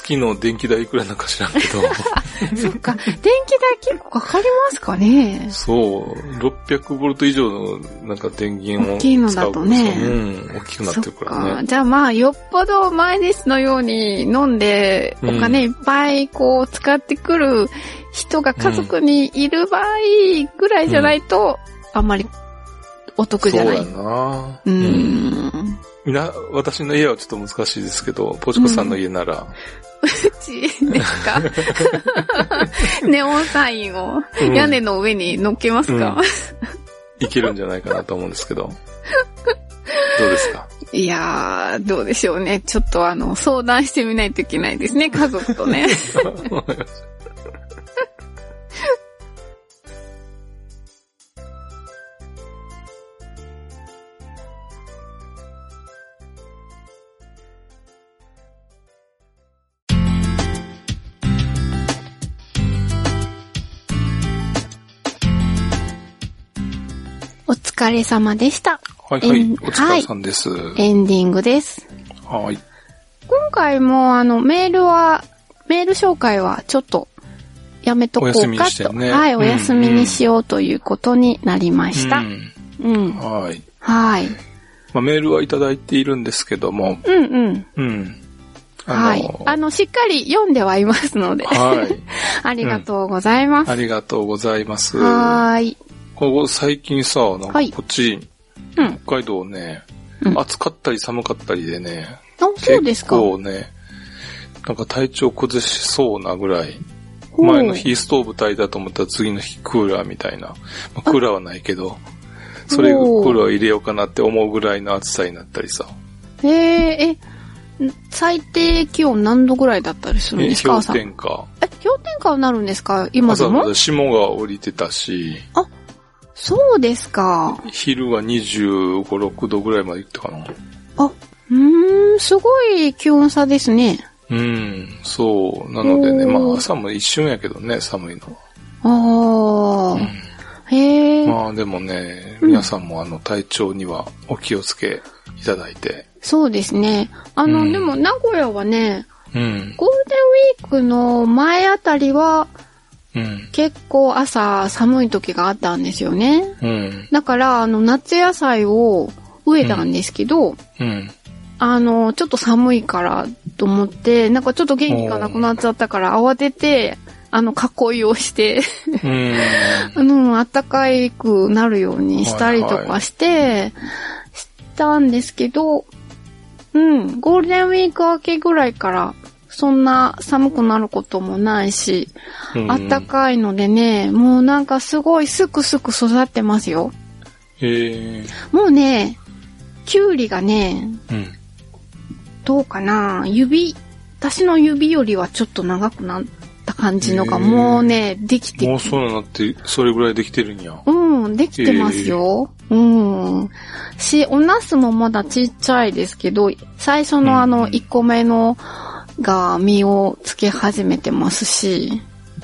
[SPEAKER 2] 月の電気代いくらなんか知らんけど。
[SPEAKER 3] そっか。電気代結構かかりますかね
[SPEAKER 2] そう、600ボルト以上のなんか電源を
[SPEAKER 3] 大きいのだとね
[SPEAKER 2] 使ううん、大きくなってるからね。
[SPEAKER 3] じゃあまあ、よっぽど毎日のように飲んで、お金いっぱいこう使ってくる人が家族にいる場合ぐらいじゃないと、あんまりお得じゃない。
[SPEAKER 2] そうやな
[SPEAKER 3] うーん。
[SPEAKER 2] みな、私の家はちょっと難しいですけど、ポチコさんの家なら、
[SPEAKER 3] うちですか？ネオンサインを
[SPEAKER 2] うん。
[SPEAKER 3] 屋根の上に乗っけますか、
[SPEAKER 2] いけるんじゃないかなと思うんですけど。どうですか？
[SPEAKER 3] いやー、どうでしょうね。ちょっとあの、相談してみないといけないですね、家族とね。疲れ様でした。
[SPEAKER 2] はいはい、
[SPEAKER 3] うん
[SPEAKER 2] お疲れさんです。
[SPEAKER 3] エンディングです。
[SPEAKER 2] はい。
[SPEAKER 3] 今回もあの、メールは、メール紹介はちょっとやめとこうかと。
[SPEAKER 2] ね
[SPEAKER 3] はい、
[SPEAKER 2] うん
[SPEAKER 3] お休みにしようということになりました。
[SPEAKER 2] うん
[SPEAKER 3] うん。
[SPEAKER 2] はい。
[SPEAKER 3] はい。
[SPEAKER 2] まあ、メールはいただいているんですけども、
[SPEAKER 3] うんうん。
[SPEAKER 2] うん。
[SPEAKER 3] はい。あの、しっかり読んではいますので。
[SPEAKER 2] はい。
[SPEAKER 3] ありがとうございます。
[SPEAKER 2] ありがとうございます。
[SPEAKER 3] はーい。
[SPEAKER 2] ここ最近さ、なんか
[SPEAKER 3] はい
[SPEAKER 2] こっち、
[SPEAKER 3] うん。
[SPEAKER 2] 北海道ね、
[SPEAKER 3] うん
[SPEAKER 2] 暑かったり寒かったりでね、
[SPEAKER 3] あ、そうですか。
[SPEAKER 2] 結構ね、なんか体調崩しそうなぐらい、前の日ストーブ炊いたと思ったら次の日クーラーみたいな。まあ、クーラーはないけど、それクーラー入れようかなって思うぐらいの暑さになったりさ。
[SPEAKER 3] えー、え、ん最低気温何度ぐらいだったりするん
[SPEAKER 2] え
[SPEAKER 3] ですか
[SPEAKER 2] 氷
[SPEAKER 3] 朝？
[SPEAKER 2] 点下。
[SPEAKER 3] え、氷点下になるんですか？今で
[SPEAKER 2] 朝
[SPEAKER 3] も
[SPEAKER 2] まで霜が降りてたし、
[SPEAKER 3] そうですか。
[SPEAKER 2] 昼は25、6度ぐらいまで行ったかな。
[SPEAKER 3] あ、うーん、すごい気温差ですね。
[SPEAKER 2] うん、そう。なのでね、まあ朝も一瞬やけどね、寒いのは。
[SPEAKER 3] ああ、へえ、
[SPEAKER 2] まあでもね、
[SPEAKER 3] うん
[SPEAKER 2] 皆さんもあの体調にはお気をつけいただいて。
[SPEAKER 3] そうですね。あの、
[SPEAKER 2] うん
[SPEAKER 3] でも名古屋はね、
[SPEAKER 2] うん。
[SPEAKER 3] ゴールデンウィークの前あたりは
[SPEAKER 2] うん。
[SPEAKER 3] 結構朝寒い時があったんですよね。
[SPEAKER 2] うん。
[SPEAKER 3] だから、あの、夏野菜を植えたんですけど、
[SPEAKER 2] うん。
[SPEAKER 3] あの、ちょっと寒いからと思って、なんかちょっと元気がなくなっちゃったから慌てて、あの、囲いをして、
[SPEAKER 2] うん。
[SPEAKER 3] あの、暖かくなるようにしたりとかして、したんですけど、うん、ゴールデンウィーク明けぐらいから、そんな寒くなることもないし、
[SPEAKER 2] うん
[SPEAKER 3] 暖かいのでね、もうなんかすごいすくすく育ってますよ。
[SPEAKER 2] へえ。
[SPEAKER 3] もうね、キュウリがね、
[SPEAKER 2] うん。
[SPEAKER 3] どうかな指、私の指よりはちょっと長くなった感じのがもうね、できて
[SPEAKER 2] もうそうなって、それぐらいできてるんや。
[SPEAKER 3] うん、できてますよ。うん。し、お茄子もまだちっちゃいですけど、最初のあ
[SPEAKER 2] うん
[SPEAKER 3] の、1個目のが実をつけ始めてますし、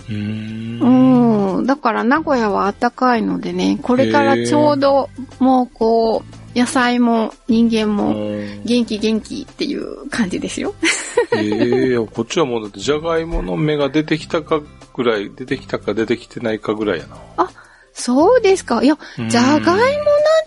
[SPEAKER 2] うーん。
[SPEAKER 3] うん。だから名古屋は暖かいのでね、これからちょうど、もうこう、野菜も人間も
[SPEAKER 2] うん
[SPEAKER 3] 元気元気っていう感じですよ。
[SPEAKER 2] ええこっちはもうだって、じゃがいもの芽が出てきたかぐらい、出てきたか出てきてないかぐらいやな。
[SPEAKER 3] そうですか？いや、
[SPEAKER 2] うん
[SPEAKER 3] じゃがいもなん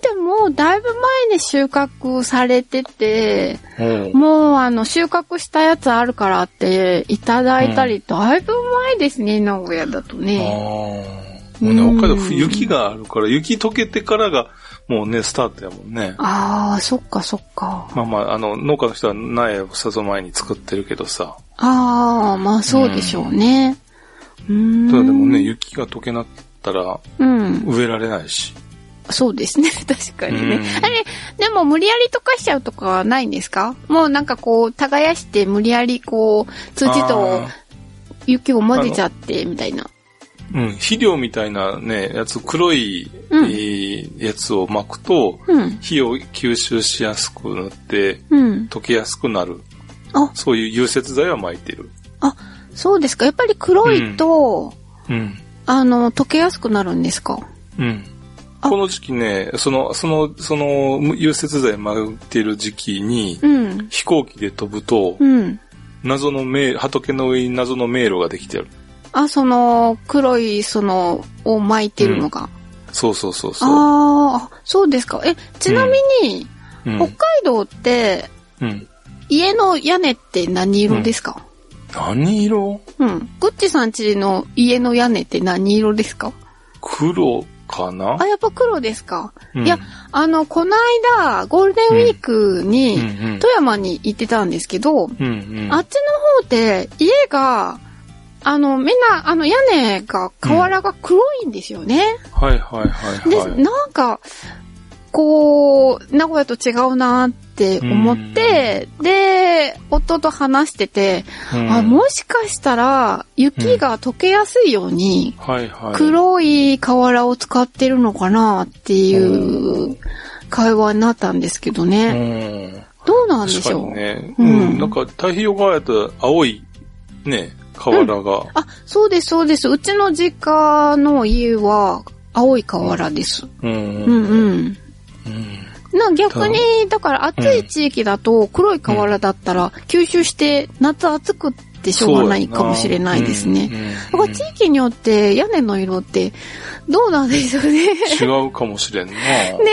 [SPEAKER 3] てもうだいぶ前に収穫されてて、
[SPEAKER 2] うん。
[SPEAKER 3] もうあの収穫したやつあるからっていただいたり、だいぶ前ですね、名古屋だと
[SPEAKER 2] ああ。
[SPEAKER 3] ね。
[SPEAKER 2] もうね、
[SPEAKER 3] うん
[SPEAKER 2] 北海道雪があるから、雪溶けてからが、もうね、スタートやもんね。
[SPEAKER 3] ああ、そっかそっか。
[SPEAKER 2] まあまあ、あの、農家の人は苗をさぞ前に作ってるけどさ。
[SPEAKER 3] ああ、まあそうでしょうね。うーん。
[SPEAKER 2] ただでもね、雪が溶けなったら
[SPEAKER 3] うん。
[SPEAKER 2] 植えられないし。
[SPEAKER 3] そうですね、確かにね。
[SPEAKER 2] うん
[SPEAKER 3] あれ、でも無理やり溶かしちゃうとかはないんですか？もうなんかこう、耕して無理やりこう、土と
[SPEAKER 2] あ
[SPEAKER 3] 雪を混ぜちゃって、みたいな。
[SPEAKER 2] ーうん、肥料みたいなね、やつ、黒い、
[SPEAKER 3] うん
[SPEAKER 2] えーやつを巻くと、
[SPEAKER 3] うん。
[SPEAKER 2] 火を吸収しやすくなって、
[SPEAKER 3] うん。
[SPEAKER 2] 溶けやすくなる。
[SPEAKER 3] あ
[SPEAKER 2] そういう融雪剤は巻いてる。
[SPEAKER 3] そうですか。やっぱり黒いと、
[SPEAKER 2] うん。
[SPEAKER 3] あの、溶けやすくなるんですか？
[SPEAKER 2] うん。
[SPEAKER 3] あ
[SPEAKER 2] この時期ね、その、その、その、融雪剤巻いてる時期に、
[SPEAKER 3] うん。
[SPEAKER 2] 飛行機で飛ぶと、
[SPEAKER 3] うん。
[SPEAKER 2] 謎の迷路、畑の上に謎の迷路ができてる。
[SPEAKER 3] あ、その、黒い、その、を巻いてるのが。
[SPEAKER 2] そうそうそうそう。
[SPEAKER 3] あーあ、そうですか。え、ちなみに、
[SPEAKER 2] うん
[SPEAKER 3] 北海道って、
[SPEAKER 2] うん。
[SPEAKER 3] 家の屋根って何色ですか？
[SPEAKER 2] 何色？
[SPEAKER 3] うん。グッチさん家の家の屋根って何色ですか？
[SPEAKER 2] 黒かな？
[SPEAKER 3] あ、やっぱ黒ですか、
[SPEAKER 2] うん
[SPEAKER 3] いや、あの、この間、ゴールデンウィークに、富山に行ってたんですけど、
[SPEAKER 2] うんうん。
[SPEAKER 3] あっちの方で、家が、あの、みんな、あの、屋根が、瓦が黒いんですよね。
[SPEAKER 2] はいはいはい
[SPEAKER 3] で、
[SPEAKER 2] はい。
[SPEAKER 3] なんか、こう、名古屋と違うなって思って、で、夫と話してて、
[SPEAKER 2] うん
[SPEAKER 3] あ、もしかしたら、雪が溶けやすいように。黒い瓦を使ってるのかなっていう会話になったんですけど
[SPEAKER 2] う
[SPEAKER 3] ね。
[SPEAKER 2] ん。
[SPEAKER 3] どうなんでしょう、
[SPEAKER 2] にね。
[SPEAKER 3] う
[SPEAKER 2] うんん。なんか太平洋側やったら青い、ね、瓦が。
[SPEAKER 3] あ、そうです、そうです。うちの実家の家は青い瓦です。
[SPEAKER 2] うん。
[SPEAKER 3] うん
[SPEAKER 2] うん。
[SPEAKER 3] うん。な逆に、だから暑い地域だと黒い瓦だったら吸収して夏暑くってしょうがないかもしれないですね。だから地域によって屋根の色ってどうなんでしょうね。
[SPEAKER 2] 違うかもしれんな。
[SPEAKER 3] ね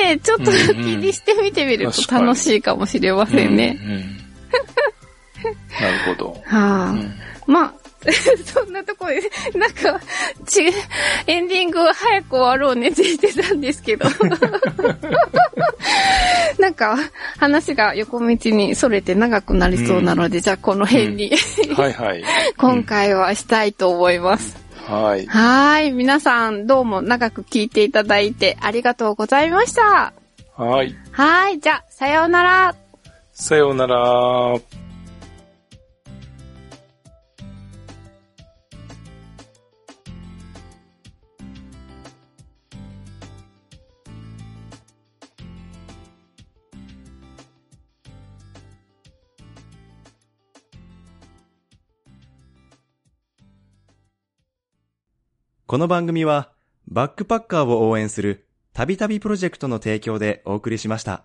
[SPEAKER 3] え、ちょっと気にしてみてみると楽しいかもしれませんね。
[SPEAKER 2] なるほど。
[SPEAKER 3] はあ、
[SPEAKER 2] うん
[SPEAKER 3] まあ、そんなところで、なんか、ち、エンディングは早く終わろうねって言ってたんですけど。なんか、話が横道にそれて長くなりそうなので、じゃあこの辺に、
[SPEAKER 2] はいはい。
[SPEAKER 3] 今回はしたいと思います。
[SPEAKER 2] はい。
[SPEAKER 3] はーい。皆さんどうも長く聞いていただいてありがとうございました。
[SPEAKER 2] はい。
[SPEAKER 3] はーい。じゃあ、さようなら。
[SPEAKER 2] さようなら。
[SPEAKER 4] この番組は、バックパッカーを応援する、たびたびプロジェクトの提供でお送りしました。